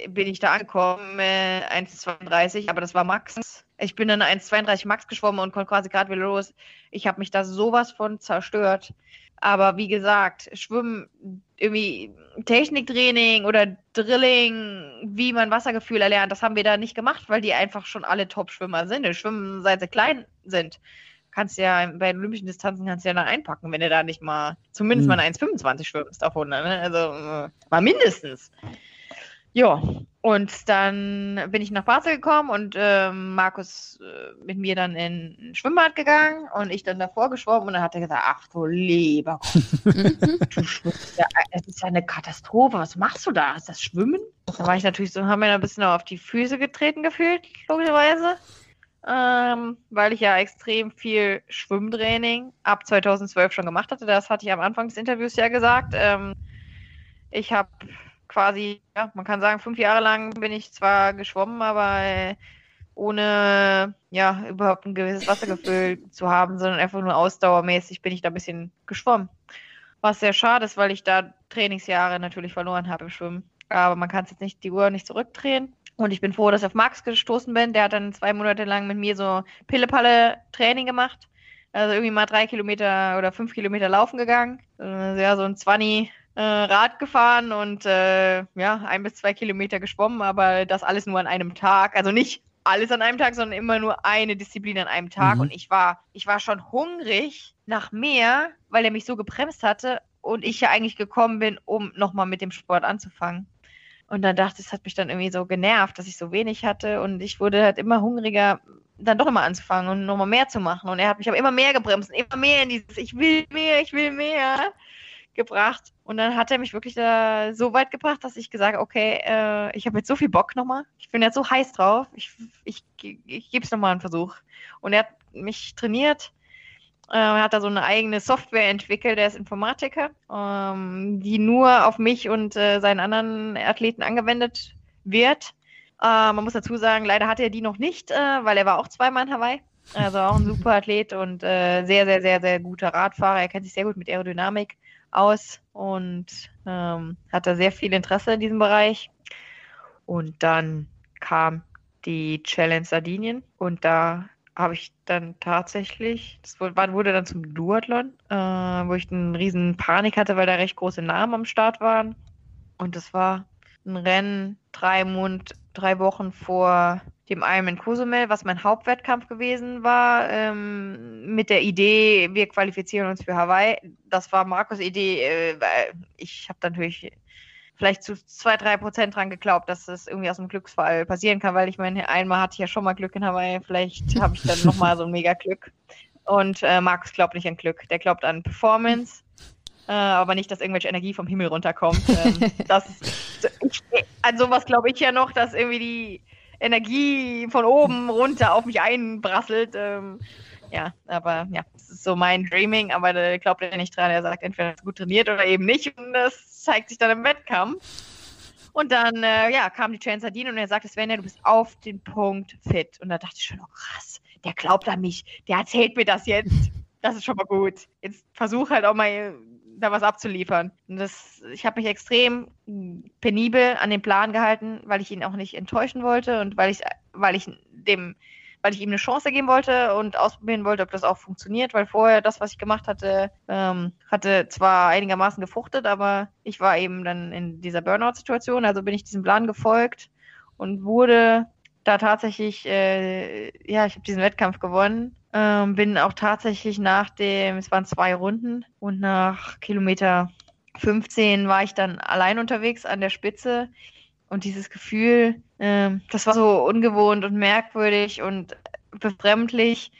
bin ich da angekommen, äh, 1,32, aber das war Max. Ich bin dann 1,32 Max geschwommen und konnte quasi gerade wieder los. Ich habe mich da sowas von zerstört. Aber wie gesagt, Schwimmen, irgendwie Techniktraining oder Drilling, wie man Wassergefühl erlernt, das haben wir da nicht gemacht, weil die einfach schon alle Top-Schwimmer sind. Die schwimmen seit sie klein sind kannst ja bei olympischen Distanzen kannst du ja dann einpacken, wenn du da nicht mal zumindest mhm. mal 1,25 schwimmst auf 100. Ne? Also äh, mal mindestens. Ja, und dann bin ich nach Basel gekommen und äh, Markus äh, mit mir dann in ein Schwimmbad gegangen und ich dann davor geschwommen und dann hat er gesagt, ach du lieber du schwimmst ja, es ist ja eine Katastrophe, was machst du da? Ist das Schwimmen? Da war ich natürlich so, haben wir ein bisschen auf die Füße getreten gefühlt, logischerweise ähm, weil ich ja extrem viel Schwimmtraining ab 2012 schon gemacht hatte. Das hatte ich am Anfang des Interviews ja gesagt. Ähm, ich habe quasi, ja, man kann sagen, fünf Jahre lang bin ich zwar geschwommen, aber äh, ohne ja überhaupt ein gewisses Wassergefühl [laughs] zu haben, sondern einfach nur ausdauermäßig bin ich da ein bisschen geschwommen. Was sehr schade ist, weil ich da Trainingsjahre natürlich verloren habe im Schwimmen. Aber man kann es jetzt nicht die Uhr nicht zurückdrehen. Und ich bin froh, dass ich auf Max gestoßen bin. Der hat dann zwei Monate lang mit mir so Pille-Palle-Training gemacht. Also irgendwie mal drei Kilometer oder fünf Kilometer laufen gegangen. Also ja, so ein 20 äh, Rad gefahren und äh, ja, ein bis zwei Kilometer geschwommen, aber das alles nur an einem Tag. Also nicht alles an einem Tag, sondern immer nur eine Disziplin an einem Tag. Mhm. Und ich war, ich war schon hungrig nach mehr, weil er mich so gebremst hatte und ich ja eigentlich gekommen bin, um nochmal mit dem Sport anzufangen. Und dann dachte ich, es hat mich dann irgendwie so genervt, dass ich so wenig hatte und ich wurde halt immer hungriger, dann doch immer anzufangen und nochmal mehr zu machen. Und er hat mich aber immer mehr gebremst, immer mehr in dieses Ich will mehr, ich will mehr gebracht. Und dann hat er mich wirklich da so weit gebracht, dass ich gesagt habe, okay, äh, ich habe jetzt so viel Bock nochmal. Ich bin jetzt so heiß drauf. Ich, ich, ich, gebe es nochmal einen Versuch. Und er hat mich trainiert. Äh, er hat da so eine eigene Software entwickelt, der ist Informatiker, ähm, die nur auf mich und äh, seinen anderen Athleten angewendet wird. Äh, man muss dazu sagen, leider hatte er die noch nicht, äh, weil er war auch zweimal in Hawaii. Also auch ein super [laughs] Athlet und äh, sehr, sehr, sehr, sehr guter Radfahrer. Er kennt sich sehr gut mit Aerodynamik aus und ähm, hatte sehr viel Interesse in diesem Bereich. Und dann kam die Challenge Sardinien und da habe ich dann tatsächlich, das wurde dann zum Duathlon, äh, wo ich einen riesen Panik hatte, weil da recht große Namen am Start waren. Und das war ein Rennen drei, Mond, drei Wochen vor dem Ironman Cozumel, was mein Hauptwettkampf gewesen war, ähm, mit der Idee, wir qualifizieren uns für Hawaii. Das war Markus' Idee. Äh, ich habe natürlich vielleicht zu zwei, drei Prozent dran geglaubt, dass das irgendwie aus einem Glücksfall passieren kann, weil ich meine, einmal hatte ich ja schon mal Glück in Hawaii, vielleicht habe ich dann nochmal so ein mega Glück. Und äh, Markus glaubt nicht an Glück, der glaubt an Performance. Äh, aber nicht, dass irgendwelche Energie vom Himmel runterkommt. Ähm, [laughs] das, ich, an sowas glaube ich ja noch, dass irgendwie die Energie von oben runter auf mich einbrasselt. Ähm, ja, aber ja, das ist so mein Dreaming, aber da glaubt er nicht dran. Er sagt, entweder ist gut trainiert oder eben nicht. Und das zeigt sich dann im Wettkampf. Und dann, äh, ja, kam die Chance Sardine und er sagte, Svenja, du bist auf den Punkt fit. Und da dachte ich schon, oh krass, der glaubt an mich, der erzählt mir das jetzt. Das ist schon mal gut. Jetzt versuch halt auch mal da was abzuliefern. Und das, ich habe mich extrem penibel an den Plan gehalten, weil ich ihn auch nicht enttäuschen wollte und weil ich, weil ich dem, weil ich ihm eine Chance geben wollte und ausprobieren wollte, ob das auch funktioniert, weil vorher das, was ich gemacht hatte, ähm, hatte zwar einigermaßen gefruchtet, aber ich war eben dann in dieser Burnout-Situation, also bin ich diesem Plan gefolgt und wurde da tatsächlich, äh, ja, ich habe diesen Wettkampf gewonnen ähm, bin auch tatsächlich nach dem, es waren zwei Runden und nach Kilometer 15 war ich dann allein unterwegs an der Spitze und dieses Gefühl, ähm, das war so ungewohnt und merkwürdig und befremdlich.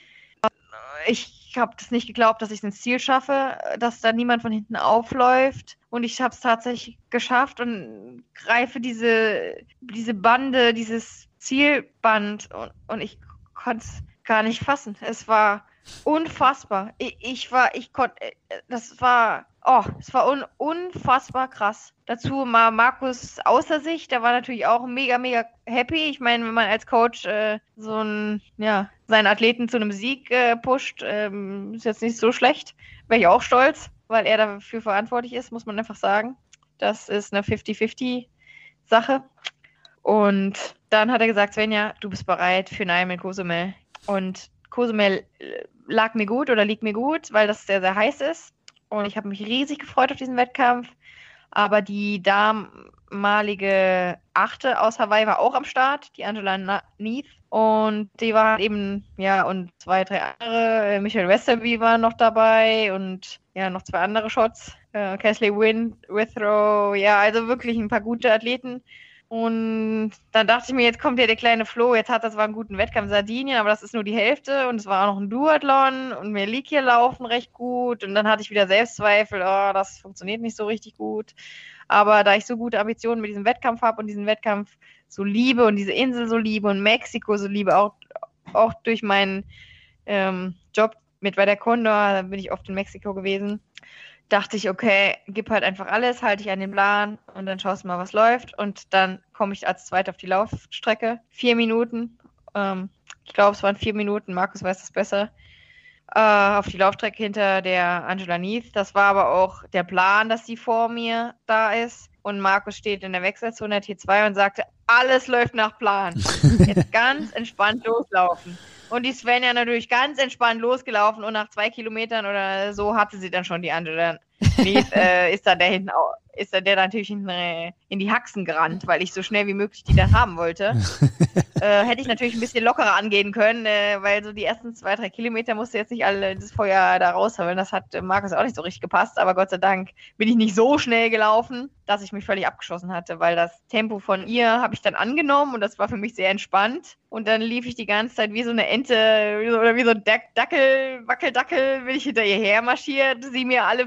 Ich habe das nicht geglaubt, dass ich es ins Ziel schaffe, dass da niemand von hinten aufläuft. Und ich habe es tatsächlich geschafft und greife diese, diese Bande, dieses Zielband und, und ich konnte es gar nicht fassen. Es war unfassbar. Ich, ich war, ich konnte, äh, das war, oh, es war un, unfassbar krass. Dazu mal Markus außer sich, der war natürlich auch mega, mega happy. Ich meine, wenn man als Coach äh, so ein, ja, seinen Athleten zu einem Sieg äh, pusht, ähm, ist jetzt nicht so schlecht. Wäre ich auch stolz, weil er dafür verantwortlich ist, muss man einfach sagen. Das ist eine 50-50 Sache. Und dann hat er gesagt, Svenja, du bist bereit für Naim in Cozumel. Und Cozumel äh, lag mir gut oder liegt mir gut, weil das sehr, sehr heiß ist. Und ich habe mich riesig gefreut auf diesen Wettkampf. Aber die damalige Achte aus Hawaii war auch am Start, die Angela Neath. Und die war eben, ja, und zwei, drei andere. Äh, Michael Westerby war noch dabei und ja, noch zwei andere Shots. Äh, Kesley Win, Withrow, ja, also wirklich ein paar gute Athleten. Und dann dachte ich mir, jetzt kommt ja der kleine Flo, jetzt hat das zwar einen guten Wettkampf Sardinien, aber das ist nur die Hälfte und es war auch noch ein Duathlon und mir liegt hier laufen recht gut und dann hatte ich wieder Selbstzweifel, oh, das funktioniert nicht so richtig gut. Aber da ich so gute Ambitionen mit diesem Wettkampf habe und diesen Wettkampf so liebe und diese Insel so liebe und Mexiko so liebe, auch, auch durch meinen ähm, Job mit bei der Condor, da bin ich oft in Mexiko gewesen, dachte ich, okay, gib halt einfach alles, halte ich an den Plan und dann schaust du mal, was läuft. Und dann komme ich als Zweiter auf die Laufstrecke. Vier Minuten. Ähm, ich glaube, es waren vier Minuten. Markus weiß das besser. Äh, auf die Laufstrecke hinter der Angela Neath. Das war aber auch der Plan, dass sie vor mir da ist. Und Markus steht in der Wechselzone der T2 und sagte, alles läuft nach Plan. [laughs] Jetzt ganz entspannt loslaufen. Und die Svenja natürlich ganz entspannt losgelaufen und nach zwei Kilometern oder so hatte sie dann schon die Angela. Lief, äh, ist dann da hinten ist der natürlich in, äh, in, die Haxen gerannt, weil ich so schnell wie möglich die dann haben wollte. [laughs] äh, hätte ich natürlich ein bisschen lockerer angehen können, äh, weil so die ersten zwei, drei Kilometer musste jetzt nicht alle das Feuer da rausholen. Das hat äh, Markus auch nicht so richtig gepasst, aber Gott sei Dank bin ich nicht so schnell gelaufen, dass ich mich völlig abgeschossen hatte, weil das Tempo von ihr habe ich dann angenommen und das war für mich sehr entspannt. Und dann lief ich die ganze Zeit wie so eine Ente oder wie so ein Dackel, Wackeldackel, bin ich hinter ihr her marschiert, sie mir alle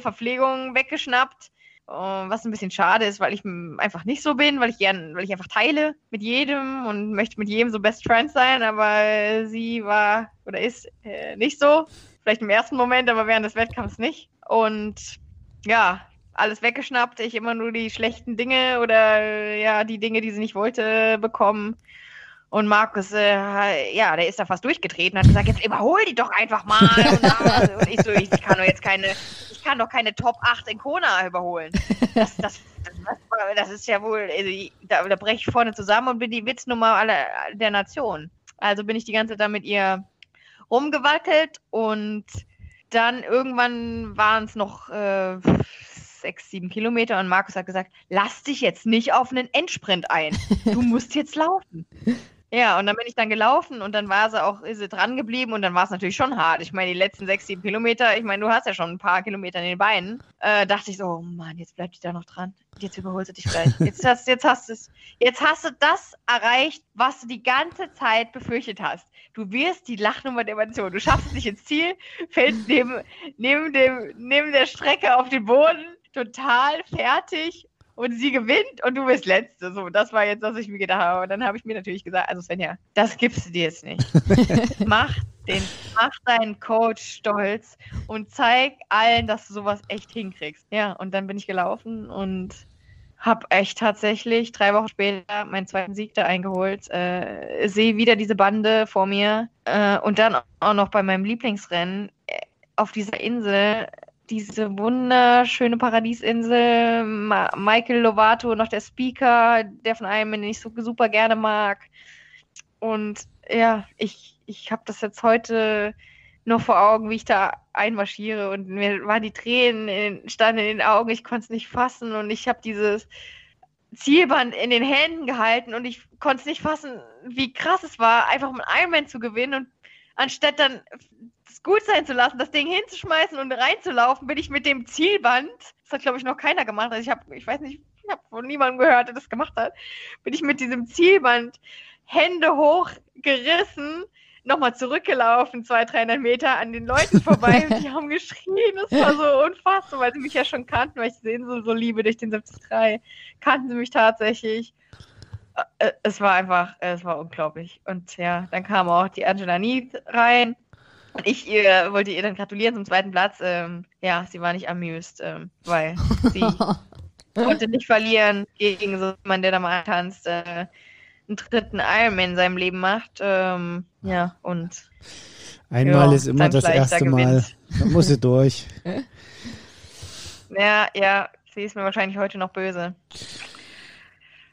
Weggeschnappt was ein bisschen schade ist, weil ich einfach nicht so bin, weil ich gern, weil ich einfach teile mit jedem und möchte mit jedem so Best Friend sein, aber sie war oder ist äh, nicht so. Vielleicht im ersten Moment, aber während des Wettkampfs nicht. Und ja, alles weggeschnappt, ich immer nur die schlechten Dinge oder ja, die Dinge, die sie nicht wollte, bekommen. Und Markus, äh, ja, der ist da fast durchgetreten, hat gesagt, jetzt überhol die doch einfach mal. und, [laughs] und ich so, ich kann doch jetzt keine, kann doch keine Top 8 in Kona überholen. Das, [laughs] das, das, das ist ja wohl, also, da, da breche ich vorne zusammen und bin die Witznummer aller, der Nation. Also bin ich die ganze Zeit da mit ihr rumgewackelt und dann irgendwann waren es noch äh, sechs, sieben Kilometer und Markus hat gesagt, lass dich jetzt nicht auf einen Endsprint ein. Du musst jetzt laufen. Ja, und dann bin ich dann gelaufen und dann war sie auch, ist sie dran geblieben und dann war es natürlich schon hart. Ich meine, die letzten sechs, sieben Kilometer, ich meine, du hast ja schon ein paar Kilometer in den Beinen. Äh, dachte ich so, oh Mann, jetzt bleibt die da noch dran. Jetzt überholst du dich gleich. [laughs] Jetzt hast, jetzt hast du jetzt hast du das erreicht, was du die ganze Zeit befürchtet hast. Du wirst die Lachnummer der Nation. Du schaffst es nicht ins Ziel, fällst neben, neben, dem, neben der Strecke auf den Boden, total fertig und sie gewinnt und du bist Letzte. So, das war jetzt, was ich mir gedacht habe. Und dann habe ich mir natürlich gesagt, also Svenja, das gibst du dir jetzt nicht. [laughs] mach, den, mach deinen Coach stolz und zeig allen, dass du sowas echt hinkriegst. Ja, und dann bin ich gelaufen und habe echt tatsächlich drei Wochen später meinen zweiten Sieg da eingeholt. Äh, sehe wieder diese Bande vor mir äh, und dann auch noch bei meinem Lieblingsrennen äh, auf dieser Insel diese wunderschöne Paradiesinsel, Ma Michael Lovato, noch der Speaker, der von einem, den ich so super gerne mag. Und ja, ich, ich habe das jetzt heute noch vor Augen, wie ich da einmarschiere. Und mir waren die Tränen in, standen in den Augen, ich konnte es nicht fassen. Und ich habe dieses Zielband in den Händen gehalten. Und ich konnte es nicht fassen, wie krass es war, einfach mit Ironman zu gewinnen. Und anstatt dann es gut sein zu lassen, das Ding hinzuschmeißen und reinzulaufen, bin ich mit dem Zielband, das hat glaube ich noch keiner gemacht, also ich habe, ich weiß nicht, ich habe von niemandem gehört, der das gemacht hat, bin ich mit diesem Zielband Hände hoch gerissen, nochmal zurückgelaufen, 200, 300 Meter an den Leuten vorbei und die [laughs] haben geschrien. Das war so unfassbar, weil sie mich ja schon kannten, weil ich sie so, so liebe durch den 73. Kannten sie mich tatsächlich. Äh, es war einfach, es war unglaublich. Und ja, dann kam auch die Angela Neath rein. Und ich ihr, wollte ihr dann gratulieren zum zweiten Platz. Ähm, ja, sie war nicht amused, ähm, weil sie [laughs] konnte nicht verlieren gegen so jemanden, der da mal tanzt, äh, einen dritten Ironman in seinem Leben macht. Ähm, ja, und Einmal ja, ist immer das erste da Mal. Da muss sie durch. ja, ja, sie ist mir wahrscheinlich heute noch böse.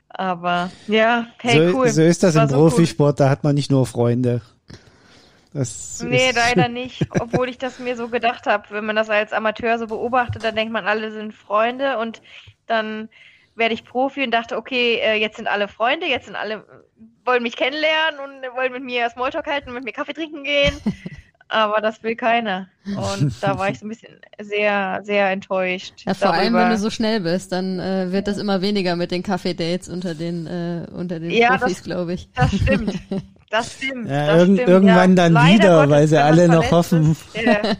Aber ja, hey, so, cool. So ist das, das im Profisport, so cool. da hat man nicht nur Freunde. Das nee, leider [laughs] nicht, obwohl ich das mir so gedacht habe. Wenn man das als Amateur so beobachtet, dann denkt man, alle sind Freunde und dann werde ich Profi und dachte, okay, äh, jetzt sind alle Freunde, jetzt sind alle, wollen mich kennenlernen und wollen mit mir Smalltalk halten, und mit mir Kaffee trinken gehen. [laughs] aber das will keiner. Und da war ich so ein bisschen sehr, sehr enttäuscht. Ja, vor darüber. allem, wenn du so schnell bist, dann äh, wird das immer weniger mit den Kaffee-Dates unter den, äh, unter den ja, Profis, glaube ich. Das stimmt. [laughs] Das stimmt. Ja, das irg stimmt, irgendwann ja. dann Leider wieder, Gottes, weil sie alle noch hoffen. Ist, [laughs] ja.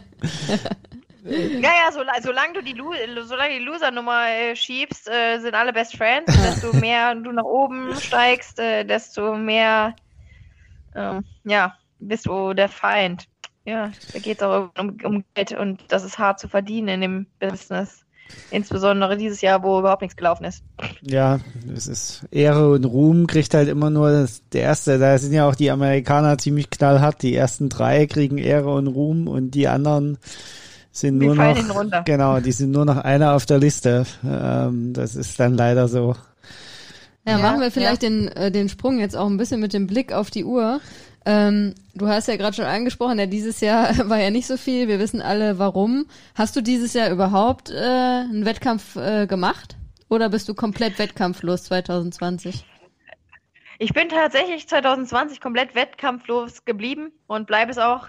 Ja, ja, so, solange du die, solange die Loser-Nummer äh, schiebst, äh, sind alle Best Friends. Und desto mehr du nach oben [laughs] steigst, äh, desto mehr, ähm, ja, bist du der Feind. Ja, da geht es auch um, um Geld und das ist hart zu verdienen in dem Business. Insbesondere dieses Jahr, wo überhaupt nichts gelaufen ist. Ja, es ist Ehre und Ruhm kriegt halt immer nur das, der erste. Da sind ja auch die Amerikaner ziemlich knallhart. Die ersten drei kriegen Ehre und Ruhm und die anderen sind die nur noch genau, die sind nur noch einer auf der Liste. Ähm, das ist dann leider so. Ja, ja machen wir vielleicht ja. den äh, den Sprung jetzt auch ein bisschen mit dem Blick auf die Uhr. Ähm, du hast ja gerade schon angesprochen, ja, dieses Jahr [laughs] war ja nicht so viel. Wir wissen alle, warum. Hast du dieses Jahr überhaupt äh, einen Wettkampf äh, gemacht? oder bist du komplett wettkampflos 2020? Ich bin tatsächlich 2020 komplett wettkampflos geblieben und bleibe es auch.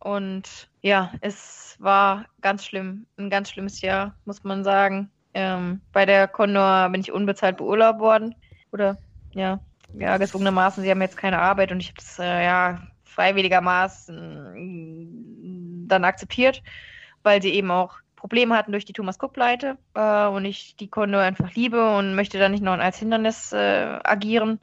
Und ja, es war ganz schlimm, ein ganz schlimmes Jahr, muss man sagen. Ähm, bei der Condor bin ich unbezahlt beurlaubt worden. Oder ja, ja, gezwungenermaßen, sie haben jetzt keine Arbeit und ich habe es äh, ja freiwilligermaßen dann akzeptiert, weil sie eben auch Probleme hatten durch die Thomas Cook-Pleite äh, und ich die Kondo einfach liebe und möchte da nicht noch als Hindernis äh, agieren.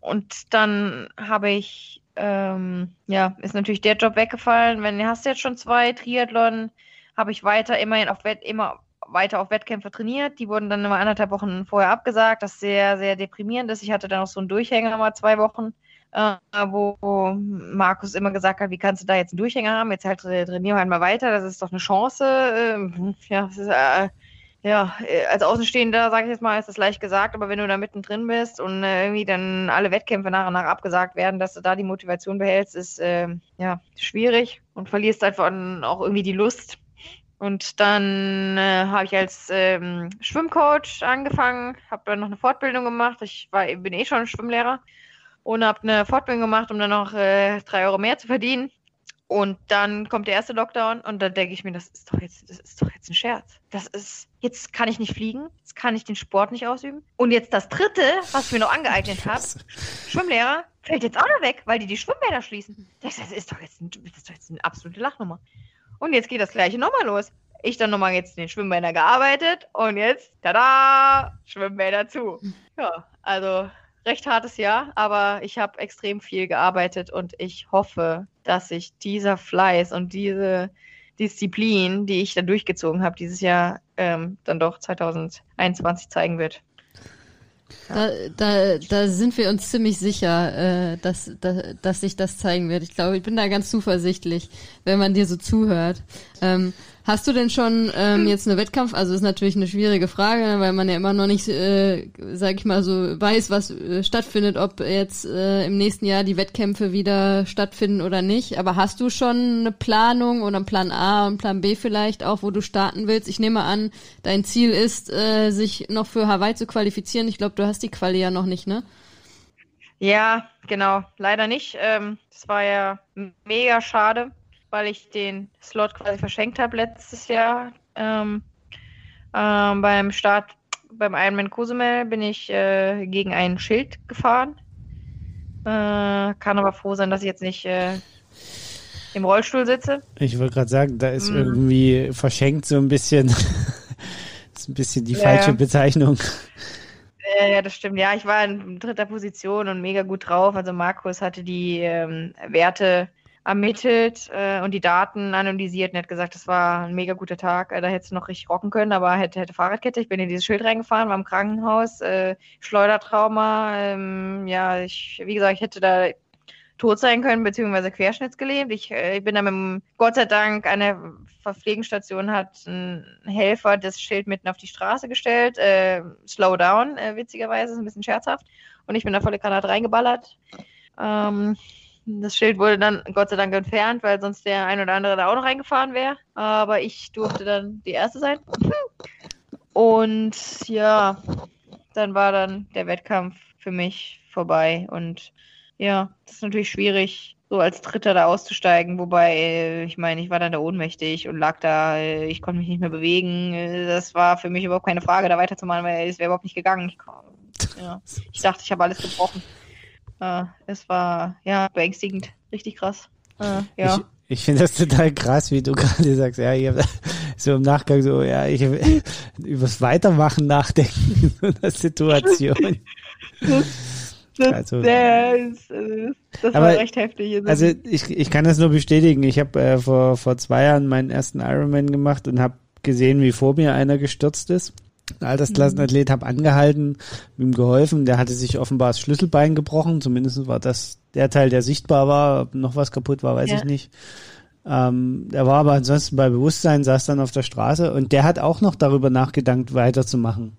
Und dann habe ich, ähm, ja, ist natürlich der Job weggefallen. Wenn hast du jetzt schon zwei Triathlon, habe ich weiter immerhin auf Wett, immer weiter auf Wettkämpfe trainiert. Die wurden dann immer anderthalb Wochen vorher abgesagt, das sehr, sehr deprimierend ist. Ich hatte dann auch so einen Durchhänger mal zwei Wochen äh, wo Markus immer gesagt hat, wie kannst du da jetzt einen Durchhänger haben? Jetzt halt trainieren wir halt mal weiter, das ist doch eine Chance. Äh, ja, ist, äh, ja, äh, als Außenstehender, sage ich jetzt mal, ist das leicht gesagt, aber wenn du da mittendrin bist und äh, irgendwie dann alle Wettkämpfe nach und nach abgesagt werden, dass du da die Motivation behältst, ist äh, ja schwierig und verlierst einfach auch irgendwie die Lust. Und dann äh, habe ich als ähm, Schwimmcoach angefangen, habe dann noch eine Fortbildung gemacht. Ich war, bin eh schon Schwimmlehrer und habe eine Fortbildung gemacht, um dann noch äh, drei Euro mehr zu verdienen. Und dann kommt der erste Lockdown und dann denke ich mir, das ist doch jetzt, das ist doch jetzt ein Scherz. Das ist, jetzt kann ich nicht fliegen, jetzt kann ich den Sport nicht ausüben. Und jetzt das dritte, was ich mir noch angeeignet habe, Schwimmlehrer, fällt jetzt auch noch weg, weil die die Schwimmbäder schließen. Das ist doch jetzt, ein, das ist doch jetzt eine absolute Lachnummer. Und jetzt geht das gleiche nochmal los. Ich dann nochmal jetzt in den Schwimmbädern gearbeitet und jetzt, tada, Schwimmbäder zu. Ja, also recht hartes Jahr, aber ich habe extrem viel gearbeitet und ich hoffe, dass sich dieser Fleiß und diese Disziplin, die ich da durchgezogen habe, dieses Jahr ähm, dann doch 2021 zeigen wird. Da, da, da sind wir uns ziemlich sicher, äh, dass, dass, dass sich das zeigen wird. Ich glaube, ich bin da ganz zuversichtlich, wenn man dir so zuhört. Ähm, Hast du denn schon ähm, jetzt eine Wettkampf? Also ist natürlich eine schwierige Frage, weil man ja immer noch nicht, äh, sag ich mal so, weiß, was äh, stattfindet, ob jetzt äh, im nächsten Jahr die Wettkämpfe wieder stattfinden oder nicht. Aber hast du schon eine Planung oder einen Plan A und Plan B vielleicht auch, wo du starten willst? Ich nehme an, dein Ziel ist, äh, sich noch für Hawaii zu qualifizieren. Ich glaube, du hast die Quali ja noch nicht, ne? Ja, genau. Leider nicht. Ähm, das war ja mega schade weil ich den Slot quasi verschenkt habe letztes Jahr. Ähm, ähm, beim Start beim Ironman Cozumel bin ich äh, gegen ein Schild gefahren. Äh, kann aber froh sein, dass ich jetzt nicht äh, im Rollstuhl sitze. Ich wollte gerade sagen, da ist mm. irgendwie verschenkt so ein bisschen, [laughs] ist ein bisschen die ja. falsche Bezeichnung. Ja, ja, das stimmt. Ja, ich war in dritter Position und mega gut drauf. Also Markus hatte die ähm, Werte ermittelt äh, und die Daten analysiert und hat gesagt, das war ein mega guter Tag. Äh, da hätte es noch richtig rocken können, aber hätte, hätte Fahrradkette. Ich bin in dieses Schild reingefahren, war im Krankenhaus, äh, Schleudertrauma. Ähm, ja, ich, wie gesagt, ich hätte da tot sein können, beziehungsweise querschnittsgelähmt. Ich, äh, ich bin da mit dem, Gott sei Dank, an der Verpflegungsstation hat ein Helfer das Schild mitten auf die Straße gestellt. Äh, slow down, äh, witzigerweise, ist ein bisschen scherzhaft. Und ich bin da volle Granate reingeballert. Ähm, das Schild wurde dann Gott sei Dank entfernt, weil sonst der ein oder andere da auch noch reingefahren wäre. Aber ich durfte dann die erste sein. Und ja, dann war dann der Wettkampf für mich vorbei. Und ja, das ist natürlich schwierig, so als Dritter da auszusteigen. Wobei, äh, ich meine, ich war dann da ohnmächtig und lag da, äh, ich konnte mich nicht mehr bewegen. Äh, das war für mich überhaupt keine Frage, da weiterzumachen, weil es wäre überhaupt nicht gegangen. Ich, [laughs] ja, ich dachte, ich habe alles gebrochen. Äh, es war ja beängstigend, richtig krass. Äh, ja. Ich, ich finde das total krass, wie du [laughs] gerade sagst, ja, ich habe so im Nachgang so, ja, ich [laughs] übers Weitermachen nachdenken [laughs] in so einer Situation. Das, also, das, das war recht heftig. Also ich, ich kann das nur bestätigen. Ich habe äh, vor, vor zwei Jahren meinen ersten Ironman gemacht und habe gesehen, wie vor mir einer gestürzt ist. Altersklassenathlet, mhm. habe angehalten, ihm geholfen. Der hatte sich offenbar das Schlüsselbein gebrochen. Zumindest war das der Teil, der sichtbar war. Ob noch was kaputt war, weiß ja. ich nicht. Ähm, er war aber ansonsten bei Bewusstsein, saß dann auf der Straße und der hat auch noch darüber nachgedacht, weiterzumachen.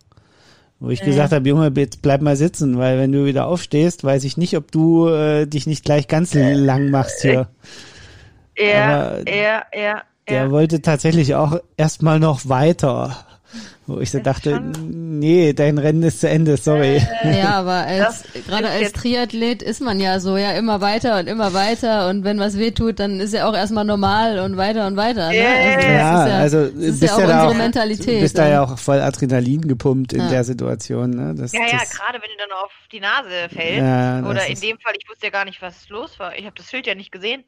Wo ich ja. gesagt habe, Junge, jetzt bleib mal sitzen, weil wenn du wieder aufstehst, weiß ich nicht, ob du äh, dich nicht gleich ganz äh, lang machst hier. Ja, ja, ja. Der wollte tatsächlich auch erstmal noch weiter. Wo ich so dachte, nee, dein Rennen ist zu Ende, sorry. Äh, [laughs] ja, aber als, gerade als Triathlet ist man ja so, ja, immer weiter und immer weiter und wenn was weh tut, dann ist ja auch erstmal normal und weiter und weiter. Ne? Also ja, ja, also das ist ja auch unsere auch, Mentalität. Du bist da ja auch voll Adrenalin gepumpt in ja. der Situation. Ne? Das, ja, ja, gerade wenn du dann auf die Nase fällst. Ja, oder in dem Fall, ich wusste ja gar nicht, was los war. Ich habe das Schild ja nicht gesehen.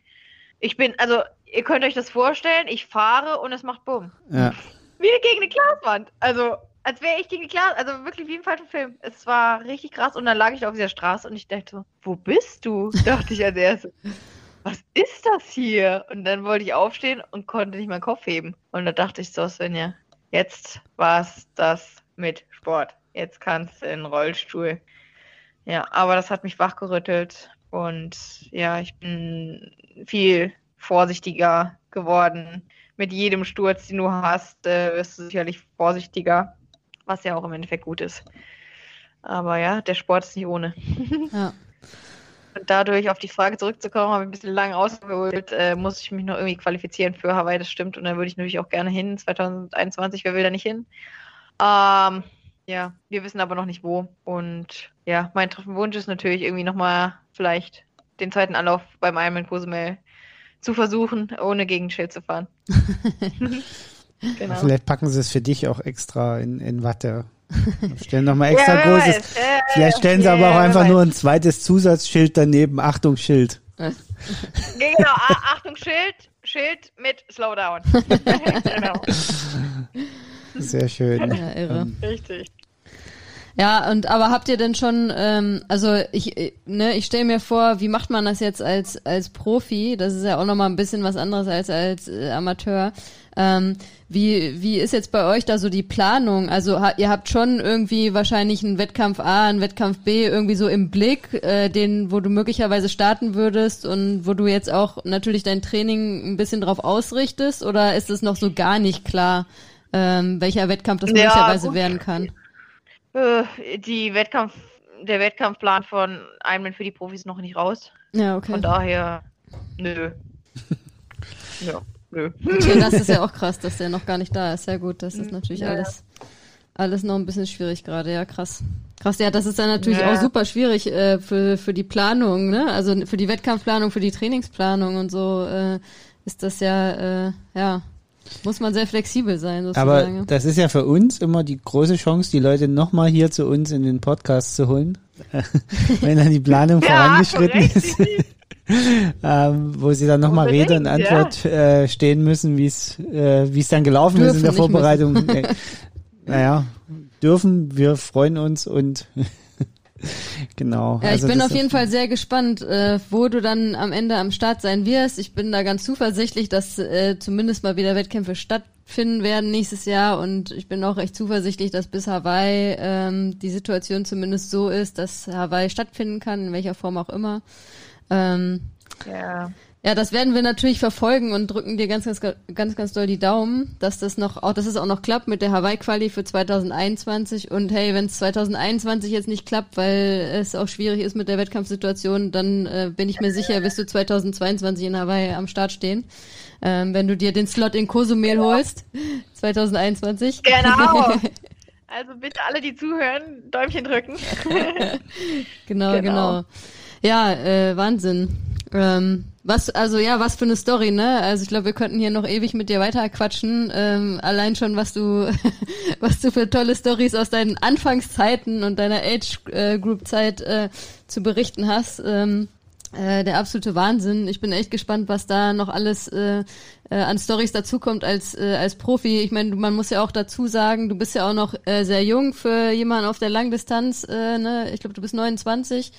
Ich bin, also, ihr könnt euch das vorstellen, ich fahre und es macht Bumm. Ja. Wie gegen eine Glaswand. Also, als wäre ich gegen die Glas, also wirklich wie im falschen Film. Es war richtig krass und dann lag ich da auf dieser Straße und ich dachte wo bist du? Dachte ich als erstes. Was ist das hier? Und dann wollte ich aufstehen und konnte nicht meinen Kopf heben. Und da dachte ich so, Svenja, jetzt war es das mit Sport. Jetzt kannst du in den Rollstuhl. Ja, aber das hat mich wachgerüttelt und ja, ich bin viel vorsichtiger geworden. Mit jedem Sturz, den du hast, äh, wirst du sicherlich vorsichtiger, was ja auch im Endeffekt gut ist. Aber ja, der Sport ist nicht ohne. Ja. [laughs] Und dadurch auf die Frage zurückzukommen, habe ich ein bisschen lang ausgeholt, äh, muss ich mich noch irgendwie qualifizieren für Hawaii, das stimmt. Und da würde ich natürlich auch gerne hin. 2021, wer will da nicht hin? Ähm, ja, wir wissen aber noch nicht wo. Und ja, mein Wunsch ist natürlich irgendwie nochmal vielleicht den zweiten Anlauf beim Ironman Cozumel zu versuchen, ohne gegen Schild zu fahren. [laughs] genau. Vielleicht packen sie es für dich auch extra in, in Watte. [laughs] Stellen nochmal extra ja, großes. Weiß, vielleicht stellen sie ja, aber auch einfach weiß. nur ein zweites Zusatzschild daneben. Achtung, Schild. [laughs] genau, Achtung, Schild, Schild mit Slowdown. genau. Sehr schön. Ja, irre. Ähm, Richtig. Ja, und aber habt ihr denn schon, ähm, also ich, äh, ne, ich stelle mir vor, wie macht man das jetzt als als Profi? Das ist ja auch nochmal ein bisschen was anderes als als äh, Amateur. Ähm, wie wie ist jetzt bei euch da so die Planung? Also ha, ihr habt schon irgendwie wahrscheinlich einen Wettkampf A, einen Wettkampf B irgendwie so im Blick, äh, den wo du möglicherweise starten würdest und wo du jetzt auch natürlich dein Training ein bisschen drauf ausrichtest, oder ist es noch so gar nicht klar, ähm, welcher Wettkampf das ja, möglicherweise gut. werden kann? Äh, die Wettkampf, der Wettkampfplan von Ironman für die Profis noch nicht raus. Ja, okay. Von daher, nö. [laughs] ja, nö. Okay, das ist ja auch krass, dass der noch gar nicht da ist. Sehr gut, das ist natürlich ja. alles, alles noch ein bisschen schwierig gerade. Ja, krass. Krass, ja, das ist dann natürlich ja. auch super schwierig äh, für, für die Planung, ne? Also für die Wettkampfplanung, für die Trainingsplanung und so äh, ist das ja, äh, ja, muss man sehr flexibel sein, sozusagen. Aber das ist ja für uns immer die große Chance, die Leute nochmal hier zu uns in den Podcast zu holen, [laughs] wenn dann die Planung ja, vorangeschritten ist. [laughs] ähm, wo sie dann nochmal Rede und Antwort ja. äh, stehen müssen, wie es äh, wie es dann gelaufen dürfen, ist in der Vorbereitung. [laughs] Äh, naja, dürfen, wir freuen uns und [laughs] genau. Ja, also ich bin auf jeden Fall sehr gespannt, äh, wo du dann am Ende am Start sein wirst. Ich bin da ganz zuversichtlich, dass äh, zumindest mal wieder Wettkämpfe stattfinden werden nächstes Jahr und ich bin auch recht zuversichtlich, dass bis Hawaii ähm, die Situation zumindest so ist, dass Hawaii stattfinden kann, in welcher Form auch immer. Ähm, ja. Ja, das werden wir natürlich verfolgen und drücken dir ganz, ganz, ganz, ganz doll die Daumen, dass das noch, auch, dass es auch noch klappt mit der Hawaii-Quali für 2021. Und hey, wenn es 2021 jetzt nicht klappt, weil es auch schwierig ist mit der Wettkampfsituation, dann äh, bin ich mir sicher, wirst du 2022 in Hawaii am Start stehen. Ähm, wenn du dir den Slot in Cozumel genau. holst, 2021. Genau. [laughs] Also bitte alle, die zuhören, Däumchen drücken. [laughs] genau, genau, genau. Ja, äh, Wahnsinn. Ähm, was, also ja, was für eine Story, ne? Also ich glaube, wir könnten hier noch ewig mit dir weiter quatschen. Ähm, allein schon, was du, [laughs] was du für tolle Stories aus deinen Anfangszeiten und deiner Age Group Zeit äh, zu berichten hast. Ähm, äh, der absolute Wahnsinn. Ich bin echt gespannt, was da noch alles äh, äh, an Stories dazukommt als äh, als Profi. Ich meine, man muss ja auch dazu sagen, du bist ja auch noch äh, sehr jung für jemanden auf der Langdistanz. Äh, ne? Ich glaube, du bist 29.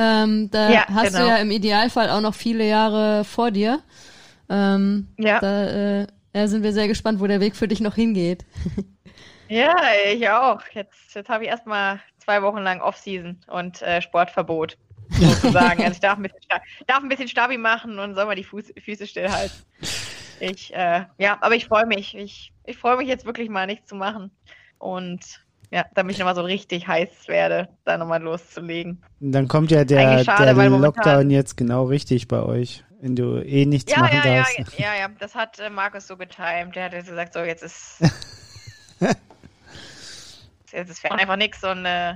Ähm, da ja, hast genau. du ja im Idealfall auch noch viele Jahre vor dir. Ähm, ja. Da äh, sind wir sehr gespannt, wo der Weg für dich noch hingeht. [laughs] ja, ich auch. Jetzt, jetzt habe ich erstmal zwei Wochen lang Off-Season und äh, Sportverbot [laughs] sozusagen. also ich darf ein bisschen, darf ein bisschen Stabi machen und soll mal die Fuß, Füße stillhalten. Ich, äh, ja, aber ich freue mich. Ich, ich freue mich jetzt wirklich mal nichts zu machen. Und ja, damit ich nochmal so richtig heiß werde, da nochmal loszulegen. Dann kommt ja der, schade, der Lockdown jetzt genau richtig bei euch, wenn du eh nichts ja, machen ja, darfst. Ja, ja, ja, das hat äh, Markus so getimt. Der hat gesagt, so jetzt ist [laughs] Es ist einfach nichts und äh,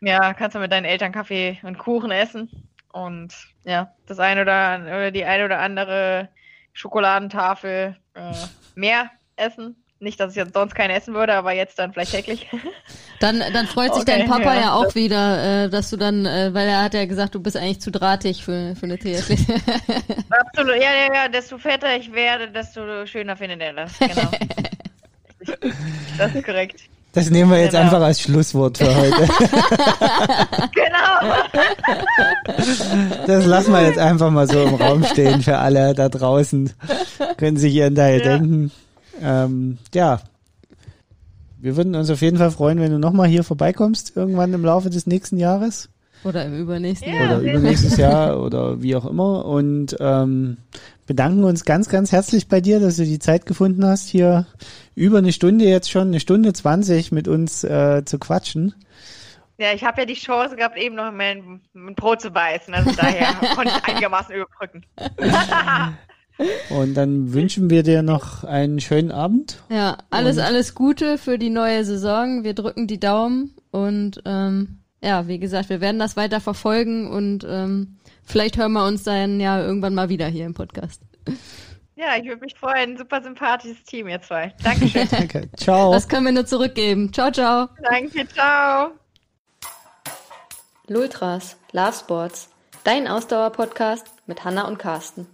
ja, kannst du mit deinen Eltern Kaffee und Kuchen essen und ja, das eine oder, oder die eine oder andere Schokoladentafel äh, mehr essen. Nicht, dass ich jetzt sonst keine essen würde, aber jetzt dann vielleicht täglich. [laughs] Dann, dann freut sich Okay, dein Papa ja, ja. auch wieder, äh, dass du dann, äh, weil er hat ja gesagt, du bist eigentlich zu drahtig für, für eine Triathlet. [laughs] Absolut, ja, ja, ja, desto fetter ich werde, desto schöner findet er das. Genau. [laughs] Das ist korrekt. Das nehmen wir jetzt Genau. einfach als Schlusswort für heute. Genau. Das lassen wir jetzt einfach mal so im Raum stehen für alle da draußen. Können sich ihren Teil Ja. denken. Ähm, ja. Wir würden uns auf jeden Fall freuen, wenn du nochmal hier vorbeikommst, irgendwann im Laufe des nächsten Jahres. Oder im übernächsten Ja. Jahr. oder übernächstes Jahr oder wie auch immer und ähm, bedanken uns ganz, ganz herzlich bei dir, dass du die Zeit gefunden hast, hier über eine Stunde jetzt schon, eine Stunde zwanzig mit uns äh, zu quatschen. Ja, ich habe ja die Chance gehabt, eben noch mein, mein Brot zu beißen. Also daher [laughs] konnte ich einigermaßen überbrücken. [laughs] Und dann wünschen wir dir noch einen schönen Abend. Ja, alles, Und- alles Gute für die neue Saison. Wir drücken die Daumen und ähm, ja, wie gesagt, wir werden das weiter verfolgen und ähm, vielleicht hören wir uns dann ja irgendwann mal wieder hier im Podcast. Ja, ich würde mich freuen. Super sympathisches Team, ihr zwei. Dankeschön. [laughs] Danke. Ciao. Das können wir nur zurückgeben. Ciao, ciao. Danke, ciao. Lultras, Love Sports, dein Ausdauer-Podcast mit Hanna und Carsten.